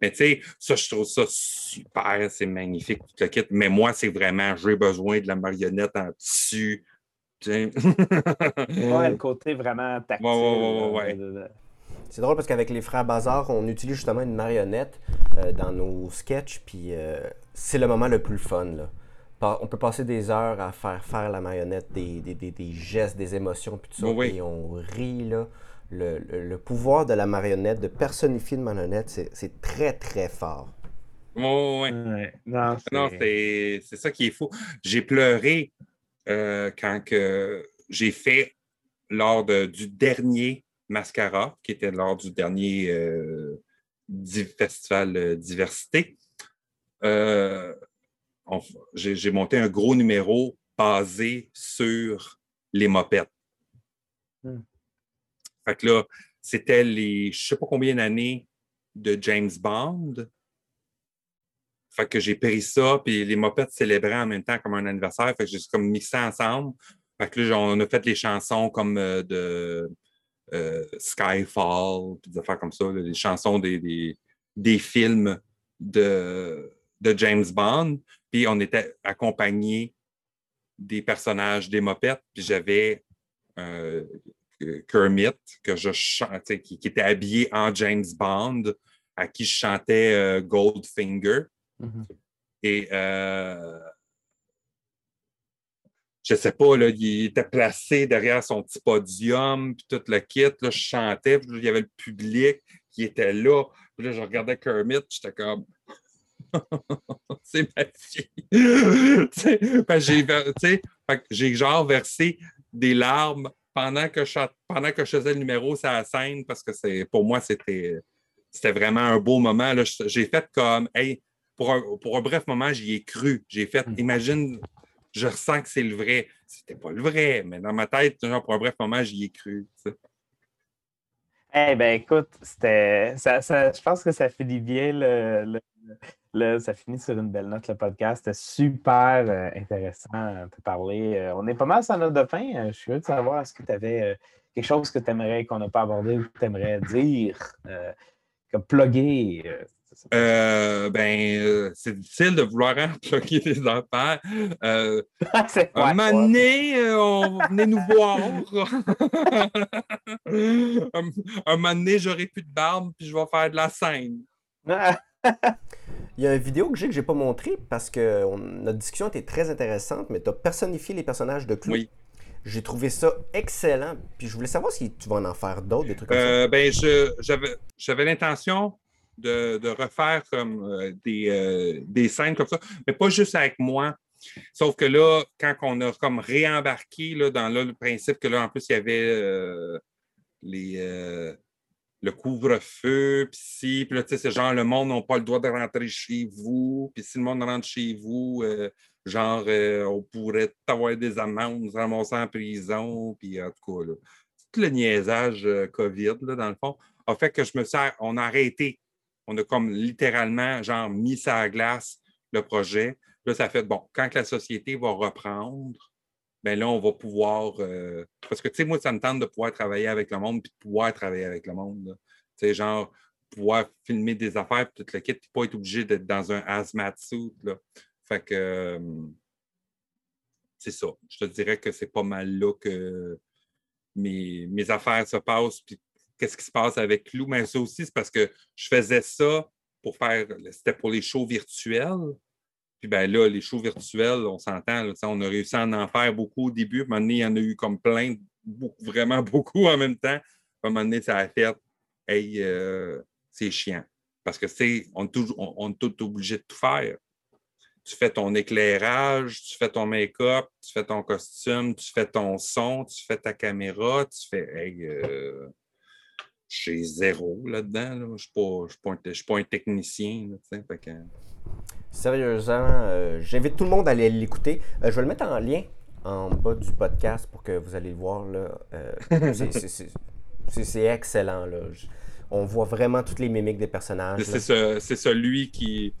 Mais tu sais, ça, je trouve ça super, c'est magnifique, tout le kit. Mais moi, c'est vraiment, j'ai besoin de la marionnette en tissu. ouais, le (laughs) côté vraiment tactile. Ouais, ouais, ouais, ouais. C'est drôle parce qu'avec les frères Bazar, on utilise justement une marionnette euh, dans nos sketchs, puis euh, c'est le moment le plus fun. Là. On peut passer des heures à faire faire la marionnette des, des, des, des gestes, des émotions, puis tout ça, oui. et on rit. Là. Le, le, le, pouvoir de la marionnette, de personnifier une marionnette, c'est très, très fort. Oh, oui, ouais. Non, c'est ça qui est fou. J'ai pleuré euh, quand que j'ai fait lors de, du dernier Mascara, qui était lors du dernier euh, festival euh, diversité. Euh, j'ai monté un gros numéro basé sur les mopettes. Hmm. Fait que là, c'était les je sais pas combien d'années de James Bond. Fait que j'ai pris ça, puis les mopettes célébraient en même temps comme un anniversaire. Fait que j'ai comme mixé ensemble. Fait que là, on a fait les chansons comme de euh, Skyfall, puis des affaires comme ça, là, les chansons des, des, des films de, de, James Bond. Puis on était accompagné des personnages des mopettes, puis j'avais euh, Kermit, que je chantais, qui, qui, était habillé en James Bond, à qui je chantais euh, Goldfinger. Mm -hmm. Et je sais pas, là, il était placé derrière son petit podium, puis tout le kit. Là, je chantais, puis il y avait le public qui était là. Puis là, je regardais Kermit, j'étais comme. (laughs) c'est ma fille. (laughs) j'ai genre versé des larmes pendant que, je, pendant que je faisais le numéro sur la scène parce que c'est pour moi, c'était vraiment un beau moment. J'ai fait comme, hey, pour un, pour un bref moment, j'y ai cru. J'ai fait, imagine, je ressens que c'est le vrai. C'était pas le vrai, mais dans ma tête, genre, pour un bref moment, j'y ai cru. Eh bien, écoute, c'était. Ça, ça, je pense que ça finit bien le, le, ça finit sur une belle note le podcast. C'était super euh, intéressant de parler. Euh, on est pas mal sur la note de fin. Euh, je suis curieux de savoir est-ce que tu avais quelque chose que tu aimerais qu'on n'a pas abordé ou que tu aimerais dire, comme plugger. Euh, ben, euh, c'est difficile de vouloir (laughs) plugger des affaires. Euh, (laughs) un moment donné, on venait nous voir. (laughs) un, un moment donné, j'aurai plus de barbe, puis je vais faire de la scène. Il y a une vidéo que j'ai que j'ai pas montrée parce que on, notre discussion était très intéressante, mais tu as personnifié les personnages de Clou. Oui. J'ai trouvé ça excellent. Puis je voulais savoir si tu vas en faire d'autres, des trucs comme ça. Euh, ben, je- j'avais j'avais l'intention de, refaire comme euh, des, euh, des scènes comme ça, mais pas juste avec moi. Sauf que là, quand on a comme réembarqué là, dans le principe que là, en plus, il y avait euh, les, le couvre-feu, puis si, puis là, tu sais, c'est genre le monde n'a pas le droit de rentrer chez vous, puis si le monde rentre chez vous, genre, on pourrait avoir des amendes, nous ramasser en prison, puis en tout cas, tout le niaisage COVID, là, dans le fond, a fait que je me suis, on a arrêté. On a comme littéralement, genre, mis ça à glace le projet. Là, ça fait, bon, quand la société va reprendre, ben là, on va pouvoir. euh, parce que, tu sais, moi, ça me tente de pouvoir travailler avec le monde, puis de pouvoir travailler avec le monde. Tu sais, genre, pouvoir filmer des affaires, puis tout le kit, puis pas être obligé d'être dans un hazmat suit. Là. Fait que. euh, c'est ça. Je te dirais que c'est pas mal là que mes, mes affaires se passent, qu'est-ce qui se passe avec Lou? Mais ça aussi, c'est parce que je faisais ça pour faire. C'était pour les shows virtuels. Puis ben là, les shows virtuels, on s'entend, on a réussi à en faire beaucoup au début. À un moment donné, il y en a eu comme plein, vraiment (laughs) beaucoup en même temps. À un moment donné, ça a fait Hey, euh, c'est chiant. Parce que c'est, on, on, on est tout obligé de tout faire. Tu fais ton éclairage, tu fais ton make-up, tu fais ton costume, tu fais ton son, tu fais ta caméra, tu fais Hey, euh, j'ai zéro là-dedans. là. Je ne suis pas, pas un- je suis pas un technicien. là, que- Sérieusement, euh, j'invite tout le monde à aller l'écouter. Euh, je vais le mettre en lien en bas du podcast pour que vous allez le voir. Euh, c'est- excellent. Là. Je- On voit vraiment toutes les mimiques des personnages. C'est ce- celui qui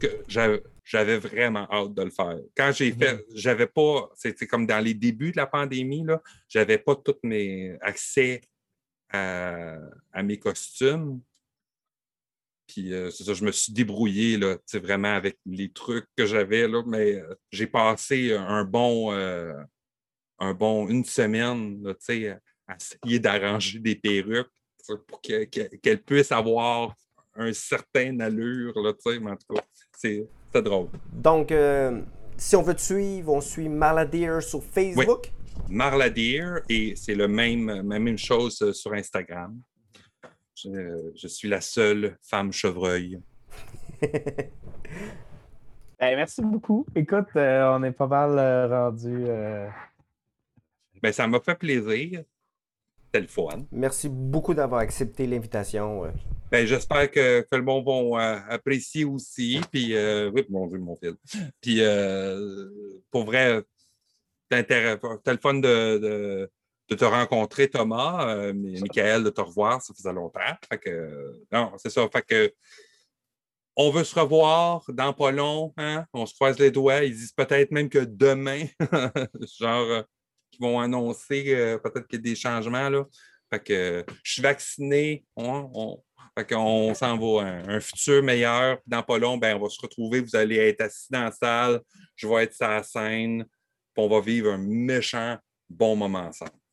que j'avais j'avais vraiment hâte de le faire. Quand j'ai fait, j'avais pas, c'était comme dans les débuts de la pandémie, là, j'avais pas tous mes accès à, à mes costumes. Puis euh, c'est ça, je me suis débrouillé là, vraiment avec les trucs que j'avais, là, mais euh, j'ai passé un bon, euh, un bon une semaine là, à essayer d'arranger des perruques pour que- que- qu'elles puissent avoir un certain allure, là, mais en tout cas, c'est drôle. Donc, si on veut te suivre, on suit Maladeer sur Facebook? Marladeer, et c'est le même, la même chose euh, sur Instagram. Je, je suis la seule femme chevreuil. (laughs) Ben, merci beaucoup. Écoute, euh, on est pas mal euh, rendu. euh, Ben, ça m'a fait plaisir. C'était le fun. Merci beaucoup d'avoir accepté l'invitation. Ben, j'espère que, que le monde va euh, apprécier aussi. Puis, euh, oui, mon Dieu, mon fil. Puis, euh, pour vrai, t'as le fun de, de, de te rencontrer, Thomas. Euh, Mi- Michael, de te revoir, ça faisait longtemps. Fait que, non, c'est ça. Fait que, on veut se revoir dans pas long. Hein? On se croise les doigts. Ils disent peut-être même que demain, (laughs) genre, euh, qu'ils vont annoncer euh, peut-être qu'il y a des changements. Là. Fait que je suis vacciné. On, on- fait qu'on s'en va à un, un futur meilleur. Dans pas long, ben, on va se retrouver. Vous allez être assis dans la salle. Je vais être sur la scène. Puis on va vivre un méchant bon moment ensemble.